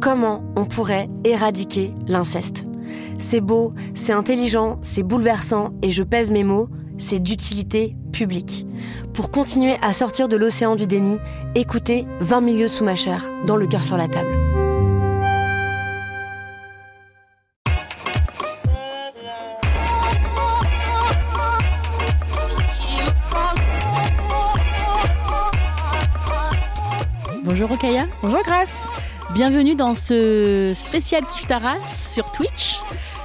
Comment on pourrait éradiquer l'inceste C'est beau, c'est intelligent, c'est bouleversant, et je pèse mes mots, c'est d'utilité publique. Pour continuer à sortir de l'océan du déni, écoutez 20 milieux sous ma chair, dans le cœur sur la table. Bonjour Okaya. Bonjour Grace. Bienvenue dans ce spécial Kiftaras sur Twitch,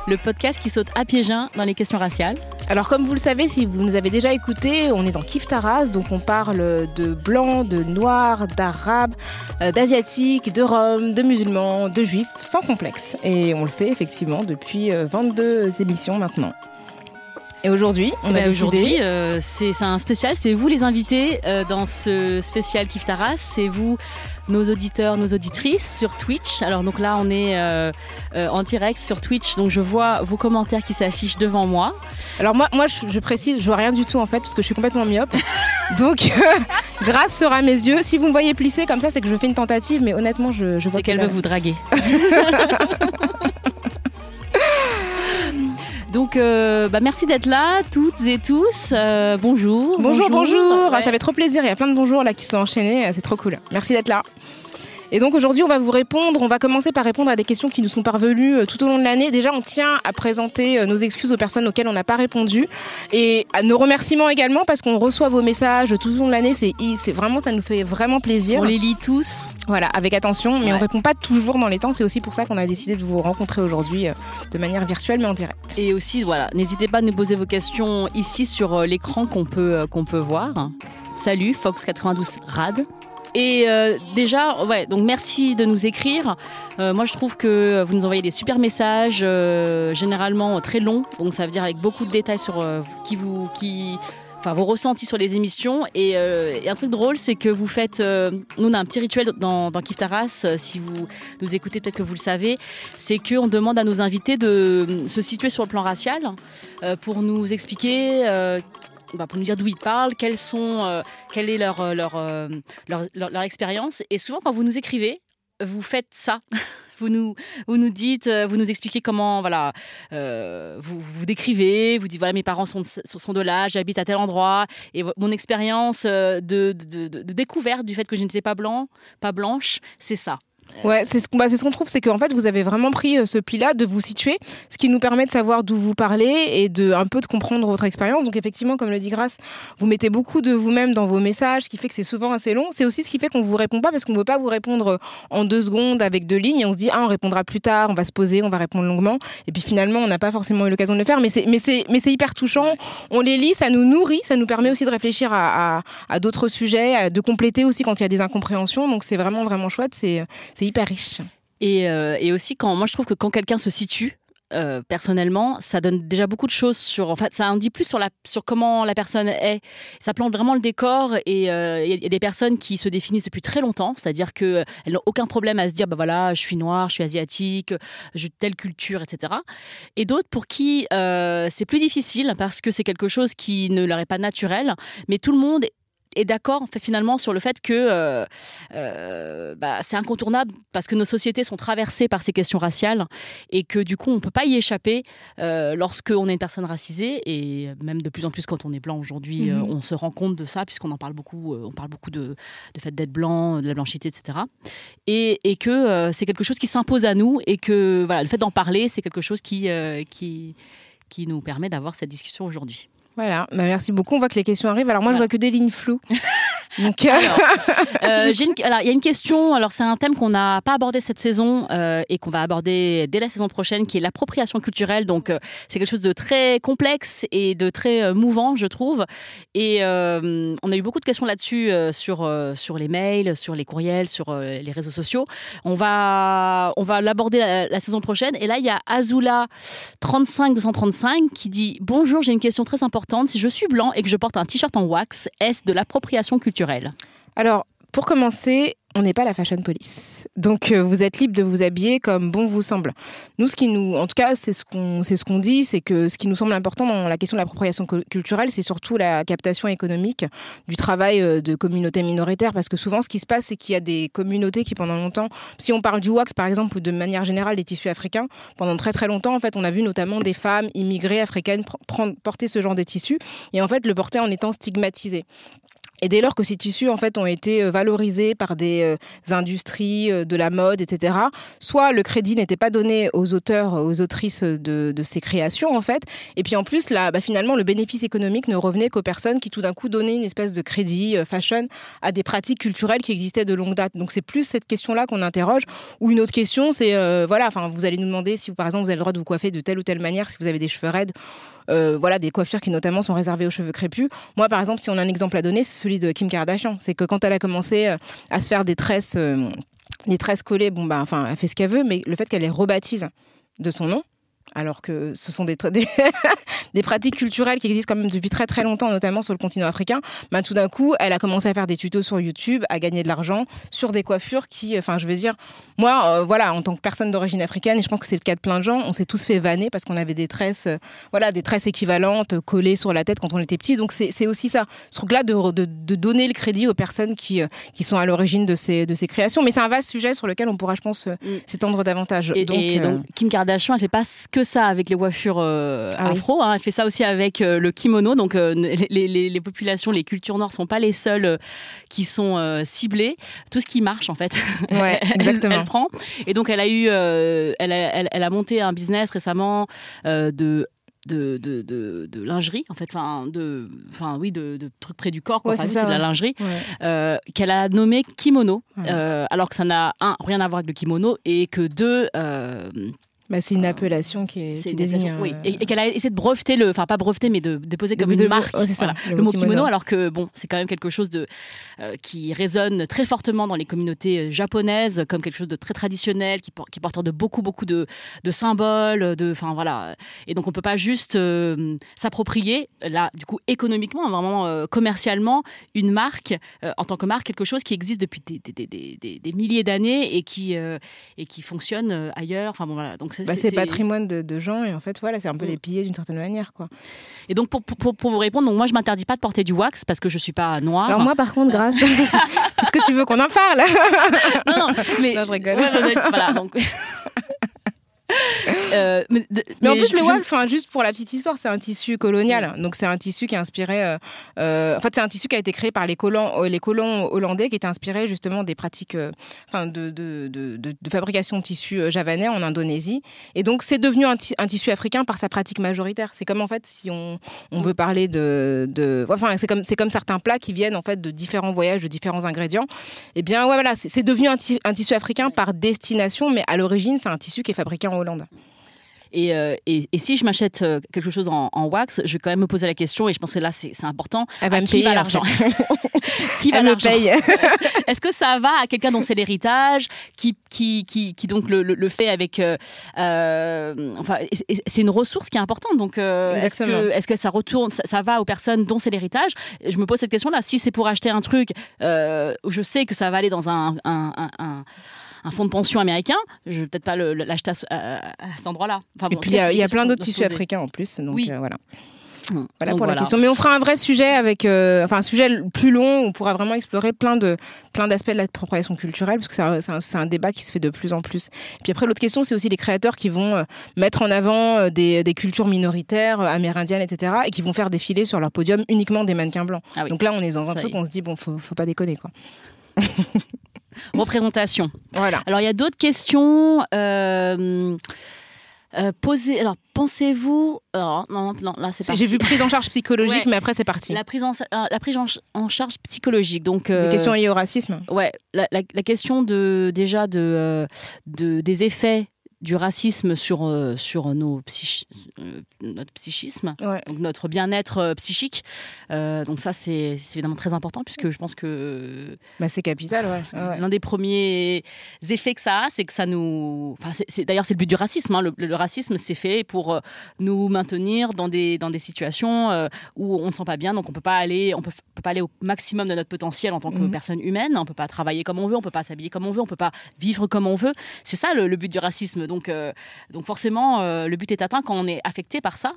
le podcast qui saute à pieds joints dans les questions raciales. Alors comme vous le savez, si vous nous avez déjà écouté, on est dans Kif Taras, donc on parle de blancs, de noirs, d'arabes, euh, d'asiatiques, de roms, de musulmans, de juifs, sans complexe. Et on le fait effectivement depuis euh, 22 émissions maintenant. Et aujourd'hui, on Eh a ben, Aujourd'hui, euh, c'est un spécial, c'est vous les invités euh, dans ce spécial Kiftaras, c'est vous nos auditeurs, nos auditrices sur Twitch. Alors donc là, on est euh, en direct sur Twitch, donc je vois vos commentaires qui s'affichent devant moi. Alors moi, moi je, je précise, je vois rien du tout en fait, parce que je suis complètement myope. donc grâce sera à mes yeux. Si vous me voyez plisser comme ça, c'est que je fais une tentative, mais honnêtement, je, je vois C'est qu'elle que veut vous draguer. Donc, euh, bah, merci d'être là, toutes et tous. Euh, bonjour. Bonjour, bonjour. Ouais. Ça fait trop plaisir. Il y a plein de bonjours là qui sont enchaînés. C'est trop cool. Merci d'être là. Et donc aujourd'hui, on va vous répondre. On va commencer par répondre à des questions qui nous sont parvenues euh, tout au long de l'année. Déjà, on tient à présenter euh, nos excuses aux personnes auxquelles on n'a pas répondu et à nos remerciements également parce qu'on reçoit vos messages tout au long de l'année. C'est c'est vraiment, ça nous fait vraiment plaisir. On les lit tous. Voilà, avec attention, mais Ouais. on répond pas toujours dans les temps. C'est aussi pour ça qu'on a décidé de vous rencontrer aujourd'hui euh, de manière virtuelle mais en direct. Et aussi, voilà, n'hésitez pas à nous poser vos questions ici sur l'écran qu'on peut, qu'on peut voir. Salut, Fox92 Rad. Et euh, déjà, ouais, donc merci de nous écrire. Euh, moi, je trouve que vous nous envoyez des super messages, euh, généralement très longs. Donc, ça veut dire avec beaucoup de détails sur euh, qui vous, qui, enfin, vos ressentis sur les émissions. Et, euh, et un truc drôle, c'est que vous faites, euh, nous, on a un petit rituel dans, dans Kif Taras. euh, si vous nous écoutez, peut-être que vous le savez, c'est qu'on demande à nos invités de euh, se situer sur le plan racial pour nous expliquer. Bah, pour nous dire d'où ils parlent, quelles sont, euh, quelle est leur, euh, euh, leur, leur, leur expérience. Et souvent, quand vous nous écrivez, vous faites ça. Vous nous, vous nous dites, vous nous expliquez comment, voilà, vous vous décrivez, vous dites, voilà, mes parents sont de, sont de là, j'habite à tel endroit, et mon expérience de, de- de découverte du fait que je n'étais pas blanc, pas blanche, c'est ça. Ouais, c'est ce qu'on bah, ce qu'on trouve, c'est qu'en fait vous avez vraiment pris euh, ce pli-là de vous situer, ce qui nous permet de savoir d'où vous parlez et de un peu de comprendre votre expérience. Donc effectivement, comme le dit Grace, vous mettez beaucoup de vous-même dans vos messages, ce qui fait que c'est souvent assez long. C'est aussi ce qui fait qu'on vous répond pas parce qu'on veut pas vous répondre euh, en deux secondes avec deux lignes. On se dit ah on répondra plus tard, on va se poser, on va répondre longuement. Et puis finalement on n'a pas forcément eu l'occasion de le faire, mais c'est hyper touchant. On les lit, ça nous nourrit, ça nous permet aussi de réfléchir à, à, à d'autres sujets, de compléter aussi quand il y a des incompréhensions. Donc c'est vraiment vraiment chouette, c'est hyper riche. Et, euh, et aussi, quand, moi, je trouve que quand quelqu'un se situe, euh, personnellement, ça donne déjà beaucoup de choses sur. En fait, ça en dit plus sur, la, sur comment la personne est. Ça plante vraiment le décor. Et euh, il y a- des personnes qui se définissent depuis très longtemps, c'est-à-dire qu'elles n'ont aucun problème à se dire bah voilà, je suis noire, je suis asiatique, j'ai telle culture, etc. Et d'autres pour qui c'est plus difficile parce que c'est quelque chose qui ne leur est pas naturel. Mais tout le monde est d'accord finalement sur le fait que euh, euh, bah, c'est incontournable parce que nos sociétés sont traversées par ces questions raciales et que du coup on peut pas y échapper euh, lorsque on est une personne racisée et même de plus en plus quand on est blanc aujourd'hui, euh, Mhm. on se rend compte de ça puisqu'on en parle beaucoup. on parle beaucoup de, de fait d'être blanc, de la blanchité, etc. Et, et que c'est quelque chose qui s'impose à nous et que voilà, le fait d'en parler, c'est quelque chose qui qui qui nous permet d'avoir cette discussion aujourd'hui. Voilà, bah, merci beaucoup. On voit que les questions arrivent. Alors moi, je vois que des lignes floues. Donc, euh, Euh, j'ai une- alors, il y a une question. Alors, c'est un thème qu'on n'a pas abordé cette saison euh, et qu'on va aborder dès la saison prochaine, qui est l'appropriation culturelle. Donc, euh, c'est quelque chose de très complexe et de très mouvant, je trouve. Et on a eu beaucoup de questions là-dessus sur sur les mails, sur les courriels, sur les réseaux sociaux. On va on va l'aborder la, la saison prochaine. Et là, il y a Azula 35 235 qui dit bonjour. J'ai une question très importante. Si je suis blanc et que je porte un t-shirt en wax, est-ce de l'appropriation culturelle? Alors, pour commencer, on n'est pas la fashion police. Donc, euh, vous êtes libre de vous habiller comme bon vous semble. Nous, ce qui nous, en tout cas, c'est ce qu'on, ce qu'on dit, c'est que ce qui nous semble important dans la question de l'appropriation cu- culturelle, c'est surtout la captation économique du travail euh, de communautés minoritaires. Parce que souvent, ce qui se passe, c'est qu'il y a des communautés qui, pendant longtemps, si on parle du wax, par exemple, ou de manière générale des tissus africains, pendant très très longtemps, en fait, on a vu notamment des femmes immigrées africaines porter ce genre de tissus et en fait le porter en étant stigmatisées. Et dès lors que ces tissus en fait ont été euh, valorisés par des euh, industries euh, de la mode, etc., soit le crédit n'était pas donné aux auteurs, aux autrices de, ces créations en fait, et puis en plus là, bah, finalement le bénéfice économique ne revenait qu'aux personnes qui tout d'un coup donnaient une espèce de crédit fashion à des pratiques culturelles qui existaient de longue date. Donc c'est plus cette question-là qu'on interroge. Ou une autre question, c'est voilà, enfin vous allez nous demander si par exemple vous avez le droit de vous coiffer de telle ou telle manière, si vous avez des cheveux raides. Euh, voilà, des coiffures qui notamment sont réservées aux cheveux crépus. Moi, par exemple, si on a un exemple à donner, c'est celui de Kim Kardashian. C'est que quand elle a commencé euh, à se faire des tresses, euh, des tresses collées, bon bah, enfin, elle fait ce qu'elle veut, mais le fait qu'elle les rebaptise de son nom, alors que ce sont des, tra- des, des pratiques culturelles qui existent quand même depuis très très longtemps, notamment sur le continent africain, bah, tout d'un coup, elle a commencé à faire des tutos sur YouTube, à gagner de l'argent sur des coiffures qui, enfin, je veux dire, moi, euh, voilà, en tant que personne d'origine africaine, et je pense que c'est le cas de plein de gens, on s'est tous fait vanner parce qu'on avait des tresses, euh, voilà, des tresses équivalentes euh, collées sur la tête quand on était petit. Donc c'est aussi ça, ce truc-là de, de, de donner le crédit aux personnes qui, euh, qui sont à l'origine de ces, de ces créations. Mais c'est un vaste sujet sur lequel on pourra, je pense, euh, Mm. s'étendre davantage. Et donc, et euh, donc, Kim Kardashian, elle fait pas que ça avec les coiffures euh, Ah oui. afro. hein, elle fait ça aussi avec euh, le kimono. Donc, euh, les, les- les populations, les cultures noires sont pas les seules qui sont ciblées. Tout ce qui marche, en fait, ouais, elle, exactement. elle prend. Et donc, elle a eu, elle, a, elle, elle a monté un business récemment de de, de, de, de lingerie en fait enfin de enfin oui de, de trucs près du corps quoi. Ouais, Enfin, c'est de la lingerie Ouais. euh, qu'elle a nommé kimono euh, alors que ça n'a un rien à voir avec le kimono et que deux euh, Bah, c'est une appellation qui, est, c'est qui désigne. oui. euh, et, et qu'elle a essayé de breveter le, enfin pas breveter, mais de déposer comme une marque. ça, voilà, le mot kimono, kimono. alors que bon, c'est quand même quelque chose de euh, qui résonne très fortement dans les communautés euh, japonaises comme quelque chose de très traditionnel, qui, qui est porteur de beaucoup beaucoup de, de symboles, de, enfin voilà. Et donc on peut pas juste euh, s'approprier là, du coup économiquement, vraiment euh, commercialement, une marque en tant que marque, quelque chose qui existe depuis des, des, des, des- des milliers d'années et qui et qui fonctionne ailleurs. Enfin bon voilà. Donc bah, c'est patrimoine de, de gens et en fait voilà c'est un peu Mm. les piller d'une certaine manière quoi. Et donc, pour, pour, pour vous répondre, donc moi, je m'interdis pas de porter du wax parce que je suis pas noire. Alors moi par contre grâce, est-ce que tu veux qu'on en parle? Non, non, mais, Non, je rigole. Ouais, voilà, donc. Euh, mais, en plus, je- le je- wax, enfin, juste pour la petite histoire, c'est un tissu colonial. Donc, c'est un tissu qui est inspiré. euh, euh, en fait, c'est un tissu qui a été créé par les colons, euh, les colons hollandais, qui était inspiré justement des pratiques, enfin, de, de, de, de- de fabrication de tissus javanais en Indonésie. Et donc, c'est devenu un, ti- un tissu africain par sa pratique majoritaire. C'est comme en fait, si on, on veut parler de, enfin, c'est comme certains plats qui viennent en fait de différents voyages, de différents ingrédients. Eh bien, ouais, voilà, c'est devenu un, un tissu africain par destination, mais à l'origine, c'est un tissu qui est fabriqué en Hollande. Et, euh, et, et si je m'achète euh, quelque chose en, en wax, je vais quand même me poser la question, et je pense que là, c'est important. Elle va à me qui payer va en l'argent fait. Qui va l'argent. Est-ce que ça va à quelqu'un dont c'est l'héritage, qui, qui, qui, qui donc le, le, le fait avec. euh, euh, enfin, c'est une ressource qui est importante. Donc, est-ce que, est que ça retourne, ça, ça va aux personnes dont c'est l'héritage? Je me pose cette question-là. Si c'est pour acheter un truc, je sais que ça va aller dans un. un, un, un un fonds de pension américain, je vais peut-être pas l'acheter à, ce- à- à cet endroit-là. Enfin, Et puis il y a, y plein d'autres tissus africains en plus, donc Oui. euh, voilà. Voilà pour la question. Mais on fera un vrai sujet avec, euh, enfin un sujet plus long. Où on pourra vraiment explorer plein de plein d'aspects de l'appropriation culturelle, parce que c'est un, un, débat qui se fait de plus en plus. Et puis après, l'autre question, c'est aussi les créateurs qui vont euh, mettre en avant des, des, cultures minoritaires, amérindiennes, etc., et qui vont faire défiler sur leur podium uniquement des mannequins blancs. Ah Donc là, on est dans un truc, où on se dit bon, faut, faut pas déconner, quoi. Représentation. Voilà. Alors il y a d'autres questions. Euh, euh, alors, pensez-vous. non, non, là, c'est J'ai vu prise en charge psychologique, mais après, c'est parti. La prise en, la prise en, charge psychologique. Donc, euh, Des questions liées au racisme Ouais, la, question de, déjà de, de, des effets du racisme sur, euh, sur nos euh, notre psychisme, donc notre bien-être euh, psychique. donc ça, c'est évidemment très important puisque je pense que... Bah, c'est capital, ouais. L'un des premiers effets que ça a, c'est que ça nous... Enfin, D'ailleurs, c'est le but du racisme. Hein. Le, racisme, c'est fait pour nous maintenir dans des, dans des situations où on ne se sent pas bien, donc on peut pas aller, on peut, peut pas aller au maximum de notre potentiel en tant que mhm. personne humaine. On peut pas travailler comme on veut, on peut pas s'habiller comme on veut, on peut pas vivre comme on veut. C'est ça le, le but du racisme. Donc, euh, donc forcément, euh, le but est atteint quand on est affecté par ça.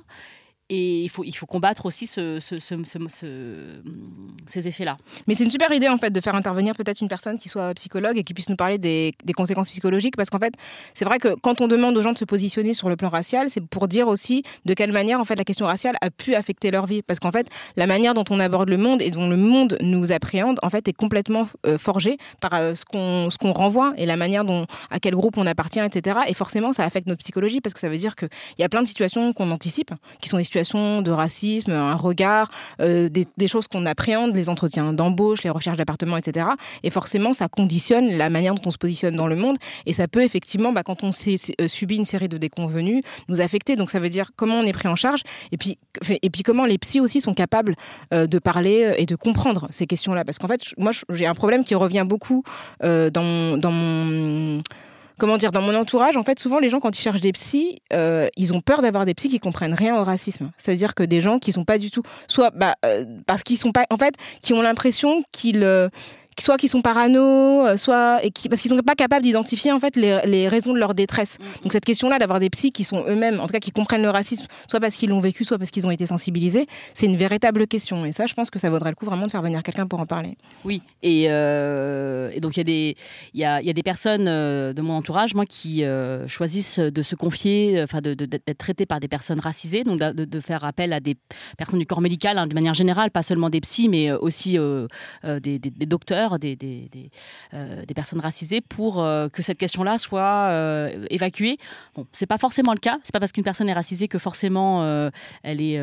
Et il faut, il faut combattre aussi ce, ces effets-là. Mais c'est une super idée, en fait, de faire intervenir peut-être une personne qui soit psychologue et qui puisse nous parler des, des conséquences psychologiques. Parce qu'en fait, c'est vrai que quand on demande aux gens de se positionner sur le plan racial, c'est pour dire aussi de quelle manière, en fait, la question raciale a pu affecter leur vie. Parce qu'en fait, la manière dont on aborde le monde et dont le monde nous appréhende, en fait, est complètement euh, forgée par euh, ce qu'on ce qu'on renvoie et la manière dont, à quel groupe on appartient, etc. Et forcément, ça affecte notre psychologie parce que ça veut dire qu'il y a plein de situations qu'on anticipe, qui sont des situations de racisme, un regard, euh, des, choses qu'on appréhende, les entretiens d'embauche, les recherches d'appartements, etc. Et forcément, ça conditionne la manière dont on se positionne dans le monde. Et ça peut effectivement, bah, quand on euh, subit une série de déconvenus, nous affecter. Donc ça veut dire comment on est pris en charge et puis, comment les psys aussi sont capables euh, de parler et de comprendre ces questions-là. Parce qu'en fait, moi, j'ai un problème qui revient beaucoup dans mon comment dire, dans mon entourage, en fait, souvent les gens quand ils cherchent des psys, euh, ils ont peur d'avoir des psys qui comprennent rien au racisme. C'est-à-dire que des gens qui sont pas du tout, soit bah, euh, parce qu'ils sont pas, en fait, qui ont l'impression qu'ils euh, soit qu'ils sont parano, euh, soit et qui, parce qu'ils sont pas capables d'identifier en fait les, les, raisons de leur détresse. Mm. Donc cette question-là d'avoir des psys qui sont eux-mêmes, en tout cas qui comprennent le racisme, soit parce qu'ils l'ont vécu, soit parce qu'ils ont été sensibilisés, c'est une véritable question. Et ça, je pense que ça vaudrait le coup vraiment de faire venir quelqu'un pour en parler. Oui, et, euh, et donc il y a des il y a, y a, des personnes euh, de mon entourage, moi, qui choisissent de se confier, enfin d'être de, traitées par des personnes racisées, donc de, de, faire appel à des personnes du corps médical, hein, de manière générale, pas seulement des psys, mais aussi des, des, des docteurs des, des, des, euh, des personnes racisées pour euh, que cette question-là soit euh, évacuée. Bon, c'est pas forcément le cas. C'est pas parce qu'une personne est racisée que forcément elle est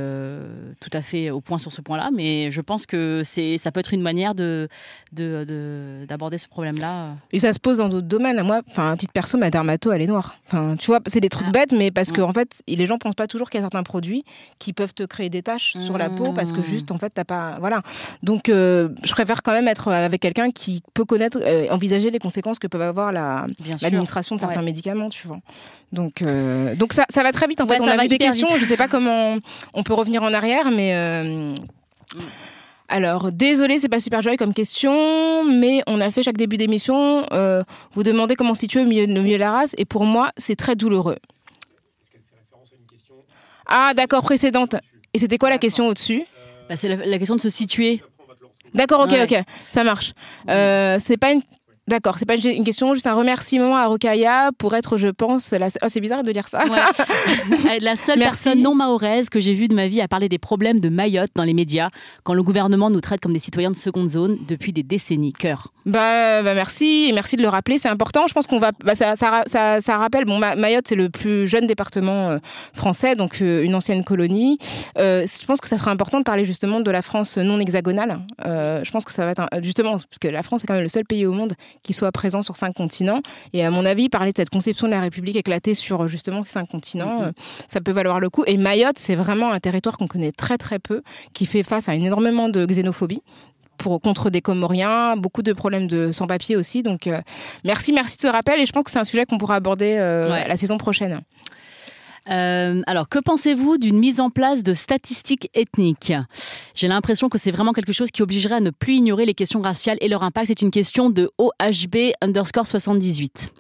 tout à fait au point sur ce point-là. Mais je pense que c'est ça peut être une manière de d'aborder ce problème-là. Et ça se pose dans d'autres domaines. Moi, enfin, un titre perso, ma dermato, elle est noire. Enfin, tu vois, c'est des trucs ah. bêtes, mais parce que en fait, les gens pensent pas toujours qu'il y a certains produits qui peuvent te créer des taches sur la peau parce que mm. juste, en fait, t'as pas, voilà. Donc, je préfère quand même être avec quelqu'un quelqu'un qui peut connaître, euh, envisager les conséquences que peuvent avoir l'administration de certains médicaments, tu vois. Donc, euh, donc ça, ça, va très vite. En fait, on a vu des questions. Je ne sais pas comment on peut revenir en arrière, mais. Euh, alors, désolé, c'est pas super joyeux comme question, mais on a fait chaque début d'émission. vous demandez comment situer au milieu, milieu de la race, et pour moi, c'est très douloureux. Ah, d'accord, précédente. Et c'était quoi la question au-dessus? Bah, C'est la, question de se situer D'accord, ok, ok, ça marche. Euh, c'est pas une D'accord, c'est pas une question, juste un remerciement à Rokaya pour être, je pense, la... oh, c'est bizarre de dire ça. la seule personne non mahoraise que j'ai vue de ma vie à parler des problèmes de Mayotte dans les médias quand le gouvernement nous traite comme des citoyens de seconde zone depuis des décennies. Cœur. Bah, bah merci, et merci de le rappeler, c'est important. Je pense qu'on va, bah, ça, ça, ça, rappelle, bon, Mayotte c'est le plus jeune département euh, français, donc euh, une ancienne colonie. Euh, je pense que ça serait important de parler justement de la France non hexagonale. je pense que ça va être justement parce que la France est quand même le seul pays au monde qui soit présent sur cinq continents. Et à mon avis, parler de cette conception de la République éclatée sur justement ces cinq continents, mm-hmm. euh, ça peut valoir le coup. Et Mayotte, c'est vraiment un territoire qu'on connaît très très peu, qui fait face à énormément de xénophobie pour, contre des Comoriens, beaucoup de problèmes de sans-papiers aussi. Donc, euh, merci, merci de ce rappel. Et je pense que c'est un sujet qu'on pourra aborder euh, la saison prochaine. Euh, alors, que pensez-vous d'une mise en place de statistiques ethniques? J'ai l'impression que c'est vraiment quelque chose qui obligerait à ne plus ignorer les questions raciales et leur impact. C'est une question de OHB underscore 78.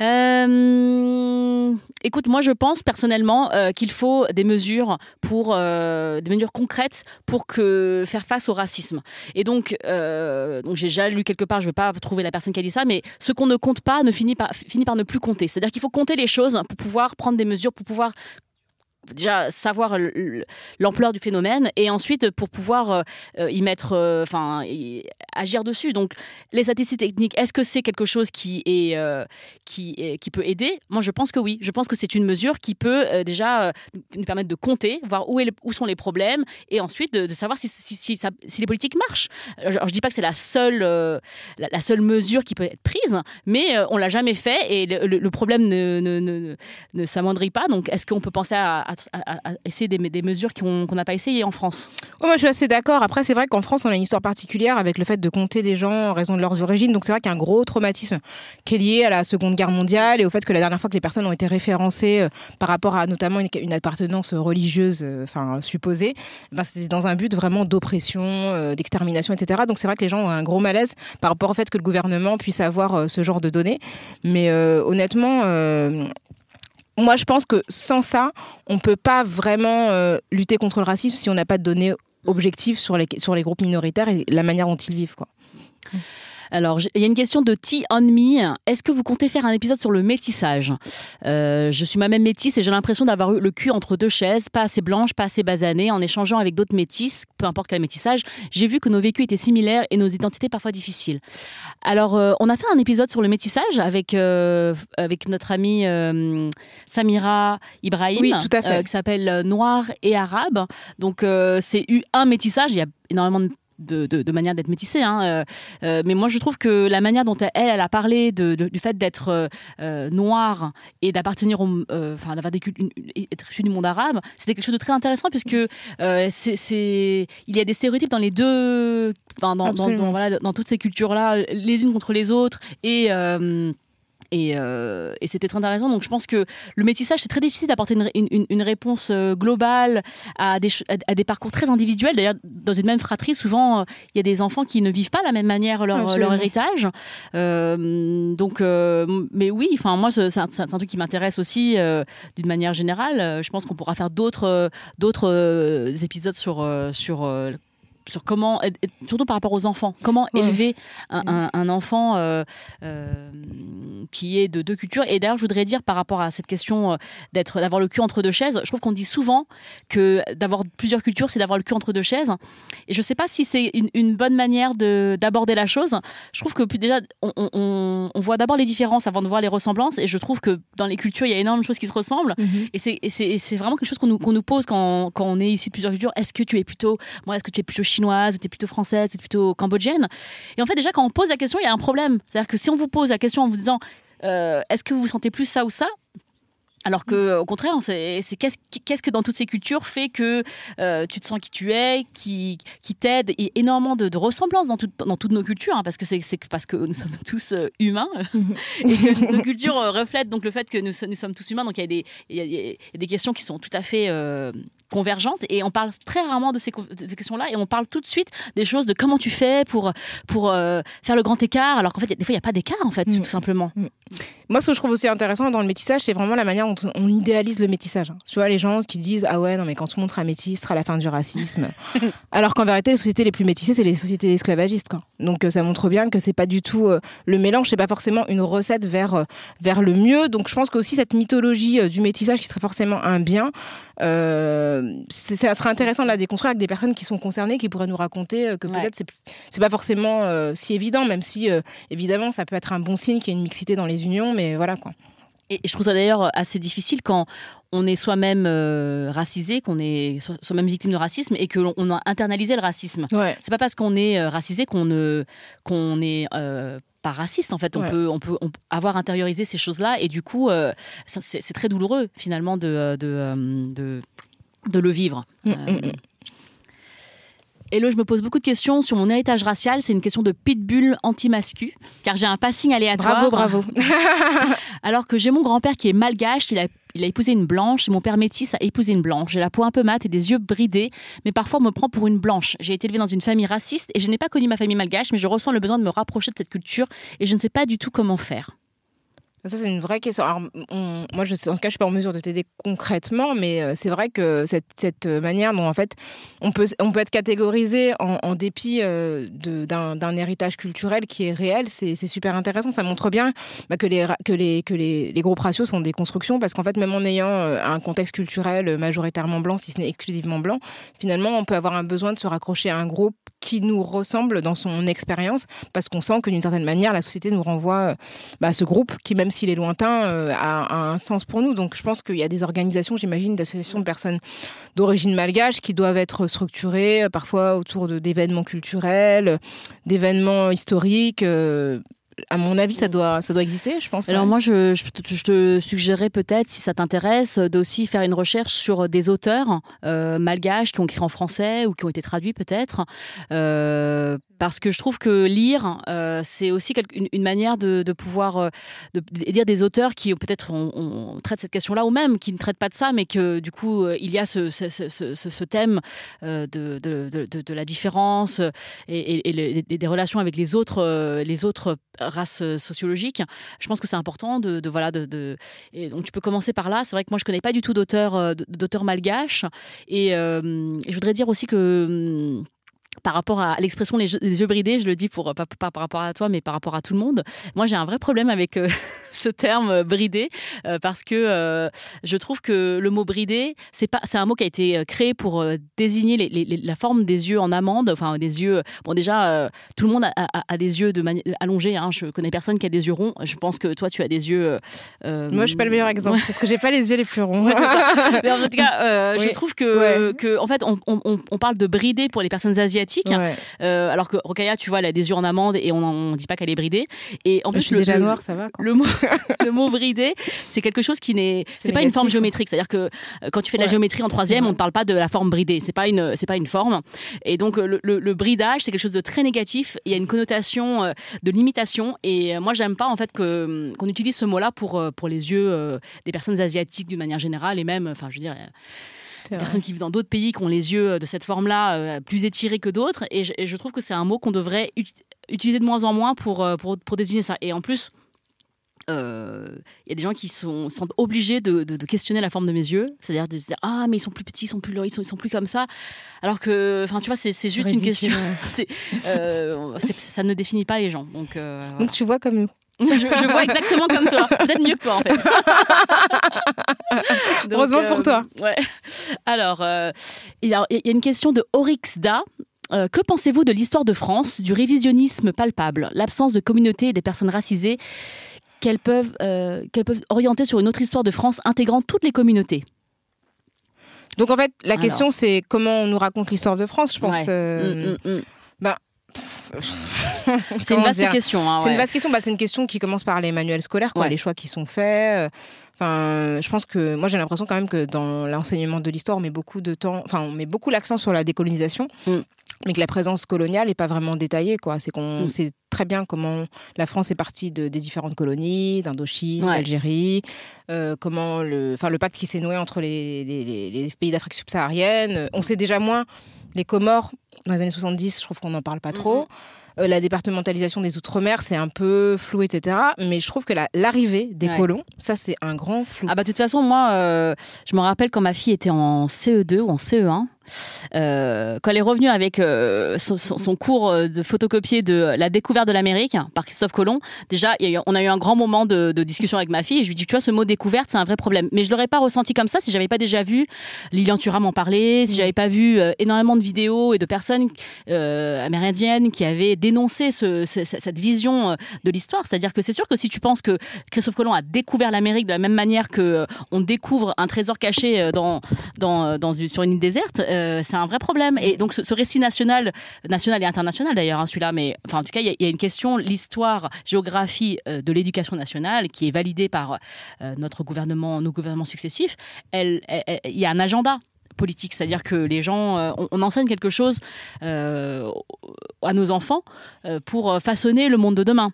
Euh, écoute, moi je pense personnellement euh, qu'il faut des mesures pour euh, des mesures concrètes pour que faire face au racisme. Et donc, donc j'ai déjà lu quelque part, je ne vais pas trouver la personne qui a dit ça, mais ce qu'on ne compte pas ne finit par finit par ne plus compter. C'est-à-dire qu'il faut compter les choses pour pouvoir prendre des mesures, pour pouvoir déjà savoir l'ampleur du phénomène et ensuite pour pouvoir euh, euh, y mettre euh, enfin agir dessus. Donc les statistiques techniques est-ce que c'est quelque chose qui est qui qui peut aider? Moi je pense que oui. Je pense que c'est une mesure qui peut déjà nous permettre de compter voir où, est où sont les problèmes et ensuite de, savoir si, si, les politiques marchent. Alors je dis pas que c'est la seule la, seule mesure qui peut être prise mais on l'a jamais fait et le, problème ne, ne, ne, ne s'amoindrit pas. Donc est-ce qu'on peut penser à, essayer des, mesures qu'on n'a pas essayées en France. moi, je suis assez d'accord. Après, c'est vrai qu'en France, on a une histoire particulière avec le fait de compter des gens en raison de leurs origines. Donc, c'est vrai qu'il y a un gros traumatisme qui est lié à la Seconde Guerre mondiale et au fait que la dernière fois que les personnes ont été référencées euh, par rapport à notamment une, appartenance religieuse, euh, enfin supposée, ben, c'était dans un but vraiment d'oppression, euh, d'extermination, etc. Donc, c'est vrai que les gens ont un gros malaise par rapport au fait que le gouvernement puisse avoir ce genre de données. Mais honnêtement, moi, je pense que sans ça, on ne peut pas vraiment euh, lutter contre le racisme si on n'a pas de données objectives sur les, groupes minoritaires et la manière dont ils vivent. Alors, il y a une question de T on me. Est-ce que vous comptez faire un épisode sur le métissage? Euh, Je suis moi-même métisse et j'ai l'impression d'avoir eu le cul entre deux chaises, pas assez blanche, pas assez basanée. En échangeant avec d'autres métisses, peu importe quel métissage, j'ai vu que nos vécus étaient similaires et nos identités parfois difficiles. Alors, euh, on a fait un épisode sur le métissage avec, euh, avec notre amie Samira Ibrahim, oui, tout à fait. qui s'appelle Noir et Arabe. Donc, c'est eu un métissage. Il y a énormément de de, de, manière d'être métissée. Hein, euh, euh, mais moi, je trouve que la manière dont elle, elle a parlé de, du fait d'être euh, noire et d'appartenir au, enfin, d'avoir être issu du monde arabe, c'était quelque chose de très intéressant puisque c'est, il y a des stéréotypes dans les deux, dans, dans, voilà, dans toutes ces cultures-là, les unes contre les autres et euh, et, c'était très intéressant. Donc je pense que le métissage, c'est très difficile d'apporter une, réponse euh, globale à des, à des parcours très individuels. D'ailleurs, dans une même fratrie, souvent, euh, il y a des enfants qui ne vivent pas de la même manière leur, leur héritage. donc, mais oui, enfin moi, c'est un, un, truc qui m'intéresse aussi d'une manière générale. Je pense qu'on pourra faire d'autres d'autres épisodes sur sur sur comment, surtout par rapport aux enfants, comment élever un, un, enfant euh, euh, qui est de deux cultures. Et d'ailleurs, je voudrais dire par rapport à cette question euh, d'être, d'avoir le cul entre deux chaises, je trouve qu'on dit souvent que d'avoir plusieurs cultures, c'est d'avoir le cul entre deux chaises. Et je ne sais pas si c'est une, bonne manière de, d'aborder la chose. Je trouve que déjà, on, on, on voit d'abord les différences avant de voir les ressemblances. Et je trouve que dans les cultures, il y a énormément de choses qui se ressemblent. Mm-hmm. Et, c'est, et, c'est, c'est vraiment quelque chose qu'on nous, qu'on nous pose quand, quand on est ici de plusieurs cultures. Est-ce que tu es plutôt, moi, est-ce que tu es plutôt chinoise, ou tu es plutôt française, tu es plutôt cambodgienne. Et en fait, déjà, quand on pose la question, il y a un problème. C'est-à-dire que si on vous pose la question en vous disant euh, est-ce que vous vous sentez plus ça ou ça? Alors que, au contraire, c'est qu'est-ce que dans toutes ces cultures fait que euh, tu te sens qui tu es, qui, qui t'aide, et énormément de, de ressemblances dans, dans toutes nos cultures, hein, parce que c'est parce que nous sommes tous euh, humains et que nos cultures reflètent donc le fait que nous, nous sommes tous humains. Donc il y, a des, il y a des questions qui sont tout à fait convergentes et on parle très rarement de ces, questions-là et on parle tout de suite des choses de comment tu fais pour, pour euh, faire le grand écart alors qu'en fait des fois il n'y a pas d'écart en fait mm. tout simplement. Mm. Moi ce que je trouve aussi intéressant dans le métissage c'est vraiment la manière dont on idéalise le métissage. Tu vois les gens qui disent ah ouais non mais quand tout le monde sera métis ce sera la fin du racisme alors qu'en vérité les sociétés les plus métissées c'est les sociétés esclavagistes quoi. Donc euh, ça montre bien que c'est pas du tout euh, le mélange c'est pas forcément une recette vers, vers le mieux donc je pense qu'aussi cette mythologie du métissage qui serait forcément un bien ça serait intéressant de la déconstruire avec des personnes qui sont concernées, qui pourraient nous raconter euh, que peut-être c'est, c'est pas forcément euh, si évident, même si euh, évidemment ça peut être un bon signe qu'il y ait une mixité dans les unions, mais voilà quoi. Et je trouve ça d'ailleurs assez difficile quand on est soi-même racisé, qu'on est soi-même victime de racisme et qu'on a internalisé le racisme. C'est pas parce qu'on est racisé qu'on ne qu'on est pas raciste en fait. On peut on peut avoir intériorisé ces choses-là et du coup c'est, très douloureux finalement de, de de le vivre. Mm, mm, mm. Euh, Hello, je me pose beaucoup de questions sur mon héritage racial. C'est une question de pitbull anti-mascu, car j'ai un passing aléatoire. Bravo, bravo. Alors que j'ai mon grand-père qui est malgache, il a, il a épousé une blanche, et mon père métis a épousé une blanche. J'ai la peau un peu mate et des yeux bridés, mais parfois on me prend pour une blanche. J'ai été élevée dans une famille raciste et je n'ai pas connu ma famille malgache, mais je ressens le besoin de me rapprocher de cette culture et je ne sais pas du tout comment faire. Ça, c'est une vraie question. Moi, en tout cas, je suis pas en mesure de t'aider concrètement, mais euh, c'est vrai que cette, manière dont, en fait, on peut, être catégorisé en, dépit euh, d'un héritage culturel qui est réel, c'est super intéressant. Ça montre bien bah, que, les, les, groupes raciaux sont des constructions, parce qu'en fait, même en ayant euh, un contexte culturel majoritairement blanc, si ce n'est exclusivement blanc, finalement, on peut avoir un besoin de se raccrocher à un groupe qui nous ressemble dans son expérience, parce qu'on sent que d'une certaine manière, la société nous renvoie bah, à ce groupe qui, même s'il est lointain, euh, a, un sens pour nous. Donc je pense qu'il y a des organisations, j'imagine, d'associations de personnes d'origine malgache qui doivent être structurées euh, parfois autour d'événements culturels, d'événements historiques. Euh, à mon avis, ça doit, ça doit exister, je pense. Alors moi, je, je, te suggérerais peut-être, si ça t'intéresse, d'aussi faire une recherche sur des auteurs malgaches qui ont écrit en français ou qui ont été traduits peut-être, euh, parce que je trouve que lire, euh, c'est aussi une, manière de, pouvoir euh, de, dire des auteurs qui peut-être on, traite cette question-là ou même qui ne traitent pas de ça, mais que du coup euh, il y a ce, ce, thème de, de, la différence et, des relations avec les autres, les autres races sociologiques. Je pense que c'est important de, voilà de, et donc tu peux commencer par là. C'est vrai que moi je connais pas du tout d'auteurs d'auteurs malgaches et, et, je voudrais dire aussi que hum, par rapport à l'expression les, yeux bridés, je le dis pour pas, par rapport à toi, mais par rapport à tout le monde. Moi, j'ai un vrai problème avec euh, ce terme euh, bridé euh, parce que je trouve que le mot bridé, c'est pas, c'est un mot qui a été créé pour désigner la forme des yeux en amande, enfin des yeux. Bon, déjà, tout le monde a, des yeux de allongés. Hein. Je connais personne qui a des yeux ronds. Je pense que toi, tu as des yeux. Moi, je suis pas le meilleur exemple parce que j'ai pas les yeux les plus ronds. mais en tout cas, je trouve que, que, en fait, on, on parle de bridé pour les personnes asiatiques euh, alors que Rokaya, tu vois, elle a des yeux en amande et on ne dit pas qu'elle est bridée. Et en plus, je suis déjà noire, ça va. Le mot, le mot bridé, c'est quelque chose qui n'est, c'est pas une forme géométrique. C'est-à-dire que euh, quand tu fais de la géométrie en troisième, on ne parle pas de la forme bridée. C'est pas une, c'est pas une forme. Et donc le, bridage, c'est quelque chose de très négatif. Il y a une connotation euh, de limitation. Et moi, j'aime pas en fait que qu'on utilise ce mot-là pour pour les yeux des personnes asiatiques d'une manière générale et même, enfin, je veux dire personnes qui vivent dans d'autres pays qui ont les yeux euh, de cette forme-là euh, plus étirés que d'autres. Et, je, trouve que c'est un mot qu'on devrait utiliser de moins en moins pour, euh, pour, pour désigner ça. Et en plus, il y a des gens qui sont, sont obligés de, de, questionner la forme de mes yeux, c'est-à-dire de se dire ah mais ils sont plus petits, ils sont plus ils sont, ils sont plus comme ça, alors que enfin tu vois c'est juste une question, ça ne définit pas les gens donc. Donc tu vois comme je, vois exactement comme toi. Peut-être mieux que toi, en fait. Heureusement pour toi. Euh, ouais. Alors, euh, il, y a, une question de Orixda. Euh, que pensez-vous de l'histoire de France, du révisionnisme palpable, l'absence de communauté et des personnes racisées qu'elles peuvent, qu'elles peuvent orienter sur une autre histoire de France intégrant toutes les communautés? Donc en fait, la question c'est comment on nous raconte l'histoire de France, je pense. Ouais. Mm, mm, mm. Ben, c'est une vaste question. Hein, c'est une vaste question. Bah, c'est une question qui commence par les manuels scolaires, quoi, les choix qui sont faits. Euh, enfin, je pense que moi j'ai l'impression quand même que dans l'enseignement de l'histoire, on met beaucoup de temps, enfin, on met beaucoup l'accent sur la décolonisation. Mm. Mais que la présence coloniale n'est pas vraiment détaillée. Quoi. C'est qu'on mm. sait très bien comment la France est partie de, des différentes colonies, d'Indochine, d'Algérie, euh, comment le, enfin, le pacte qui s'est noué entre les, les, les pays d'Afrique subsaharienne. On sait déjà moins les Comores, dans les années 70, je trouve qu'on n'en parle pas trop. Mhm. Euh, la départementalisation des Outre-mer, c'est un peu flou, etc. Mais je trouve que l'arrivée des colons, ça, c'est un grand flou. Ah bah, de toute façon, moi, euh, je me rappelle quand ma fille était en CE2 ou en CE1. Euh, quand elle est revenue avec euh, son, cours euh, de photocopier de La découverte de l'Amérique par Christophe Colomb, déjà, on a eu un grand moment de, discussion avec ma fille et je lui dis, tu vois, ce mot découverte, c'est un vrai problème. Mais je l'aurais pas ressenti comme ça si j'avais pas déjà vu Lilian Thuram en parler, si j'avais pas vu énormément de vidéos et de personnes amérindiennes qui avaient dénoncé cette vision de l'histoire. C'est-à-dire que c'est sûr que si tu penses que Christophe Colomb a découvert l'Amérique de la même manière que on découvre un trésor caché dans, dans, dans, sur une île déserte, euh, c'est un vrai problème. Et donc, ce, récit national, national et international d'ailleurs, hein, celui-là, mais enfin, en tout cas, il y, a une question, l'histoire, géographie euh, de l'éducation nationale, qui est validée par euh, notre gouvernement, nos gouvernements successifs. Il y a un agenda politique, c'est-à-dire que les gens, on, enseigne quelque chose à nos enfants pour façonner le monde de demain.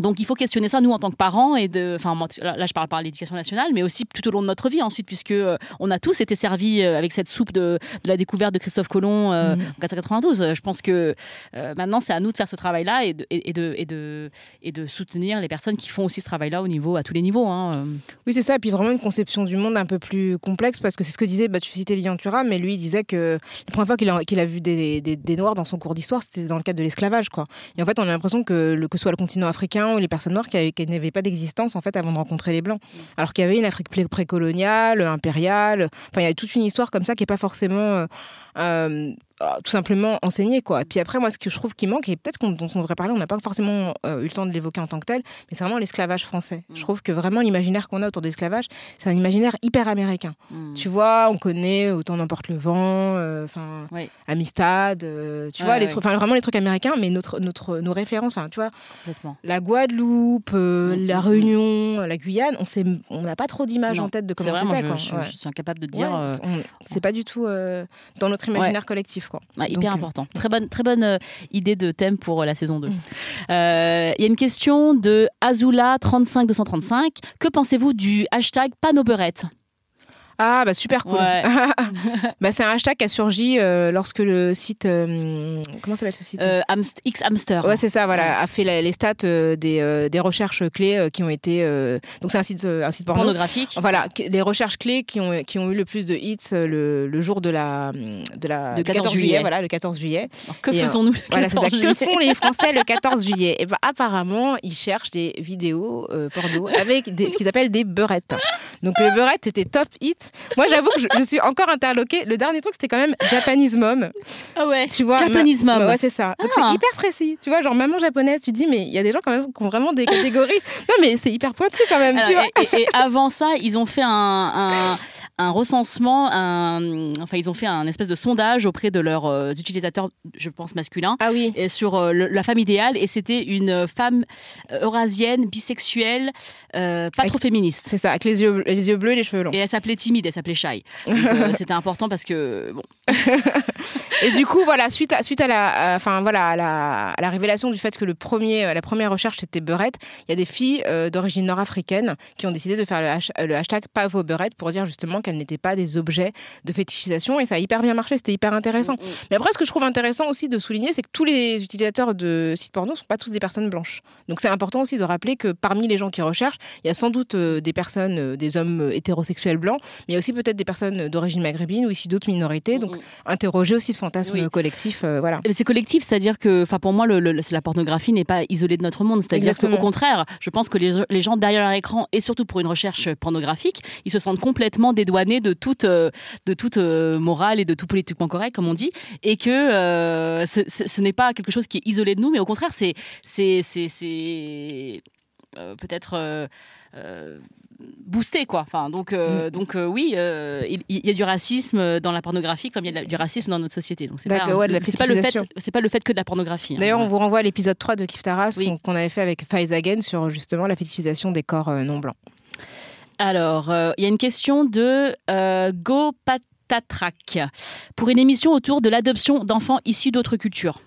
Donc il faut questionner ça nous en tant que parents et de, enfin là je parle par l'éducation nationale, mais aussi tout au long de notre vie ensuite, puisque euh, on a tous été servis euh, avec cette soupe de, de la découverte de Christophe Colomb euh, Mhm. en 492. Je pense que maintenant c'est à nous de faire ce travail-là et de, et, et de, et, de, et de soutenir les personnes qui font aussi ce travail-là au niveau, à tous les niveaux. Hein. Oui, c'est ça. Et puis vraiment une conception du monde un peu plus complexe parce que c'est ce que disait, bah, tu citais Lilian Thuram, mais lui il disait que la première fois qu'il a, qu'il a vu des, des- des Noirs dans son cours d'histoire, c'était dans le cadre de l'esclavage. quoi. Et en fait, on a l'impression que, le, que ce soit le continent africain ou les personnes noires qui, avaient- qui n'avaient pas d'existence en fait avant de rencontrer les Blancs. Alors qu'il y avait une Afrique pré- précoloniale, impériale. Enfin, il y a toute une histoire comme ça qui n'est pas forcément. euh, euh, tout simplement enseignée quoi. Et puis après moi ce que je trouve qui manque et peut-être qu'on dont on devrait parler, on n'a pas forcément euh, eu le temps de l'évoquer en tant que tel, mais c'est vraiment l'esclavage français. Je trouve que vraiment l'imaginaire qu'on a autour de l'esclavage, c'est un imaginaire hyper américain. Mm. Tu vois, on connaît autant n'importe le vent, euh, enfin Oui. Amistad, euh, tu vois, les trucs, enfin vraiment les trucs américains, mais notre, notre, nos références, enfin tu vois, la Guadeloupe, euh, Mm, la mm, Réunion, la Guyane, on sait, on n'a pas trop d'images en tête de comment c'était. je, Ouais. je suis incapable de dire. Ouais, euh, c'est pas du tout euh, dans notre imaginaire collectif quoi. Ouais, hyper Donc, euh, important. Très bonne, très bonne euh, idée de thème pour euh, la saison 2. Euh, Il y a une question de Azula35235. Que pensez-vous du hashtag Panoberette Ah bah super cool. Ouais. bah, c'est un hashtag qui a surgi euh, lorsque le site euh, comment s'appelle ce site? Euh, X Hamster. Ouais, c'est ça, voilà, a fait la- les stats euh, des, des recherches clés qui ont été. donc, c'est un site, un site porno. pornographique. Voilà, les recherches clés qui ont, qui ont eu le plus de hits le, le jour de la, de la Le du 14 juillet. Voilà, le 14 juillet. Alors, que faisons-nous le Voilà, c'est ça. 14 Que font les Français le 14 juillet? Et ben, apparemment, ils cherchent des vidéos porno avec des, ce qu'ils appellent des beurettes. Donc, le beurette, c'était top hit. Moi, j'avoue que je, je suis encore interloquée. Le dernier truc, c'était quand même Japanese Mom. Ah ouais. Tu vois, Japanese ma- Mom. Ouais, c'est ça. Donc Ah. c'est hyper précis. Tu vois, genre maman japonaise, tu dis, mais il y a des gens quand même qui ont vraiment des catégories. non, mais c'est hyper pointu quand même. tu vois. et, et- et avant ça, ils ont fait un, un, un recensement, un, enfin ils ont fait un espèce de sondage auprès de leurs euh, utilisateurs, je pense masculins, Ah oui. et sur euh, le- la femme idéale et c'était une femme euh, eurasienne, bisexuelle, euh, pas Avec- trop féministe. C'est ça, avec les yeux, les yeux bleus et les cheveux longs. Et elle s'appelait timide, elle s'appelait shy. Euh, c'était important parce que bon, Et du coup, voilà, suite à, suite à la, à- enfin voilà, à la, à la révélation du fait que le premier, euh, la première recherche c'était beurette, il y a des filles euh, d'origine nord-africaine qui ont décidé de faire le, hash- euh, le hashtag pas vos beurettes pour dire justement qu'elles n'étaient pas des objets de fétichisation et ça a hyper bien marché, c'était hyper intéressant. Mais après, ce que je trouve intéressant aussi de souligner, c'est que tous les utilisateurs de sites porno sont pas tous des personnes blanches. Donc c'est important aussi de rappeler que parmi les gens qui recherchent, il y a sans doute euh, des personnes, euh, des hommes euh, hétérosexuels blancs, mais il y a aussi peut-être des personnes d'origine maghrébine ou issues d'autres minorités. Donc interroger aussi ce fantasme Oui. collectif, euh, voilà. C'est collectif, c'est-à-dire que, enfin, pour moi, le, le- la pornographie n'est pas isolée de notre monde. C'est-à-dire qu'au contraire, je pense que les, les gens derrière leur écran, et surtout pour une recherche pornographique, ils se sentent complètement dédouanés de toute, euh, de toute euh, morale et de tout politiquement correct, comme on dit, et que euh, ce, ce- ce n'est pas quelque chose qui est isolé de nous, mais au contraire, c'est, euh, peut-être. Boosté quoi enfin donc euh, donc euh, oui euh, il, il y a du racisme dans la pornographie comme il y a du racisme dans notre société donc c'est pas, ouais, c'est le fait c'est pas le fait que de la pornographie hein. D'ailleurs, on Ouais. vous renvoie à l'épisode 3 de Kif Taras Oui. qu'on avait fait avec Faiz Hagen sur justement la fétichisation des corps non blancs. alors il y a une question de euh, Go Patatrak pour une émission autour de l'adoption d'enfants issus d'autres cultures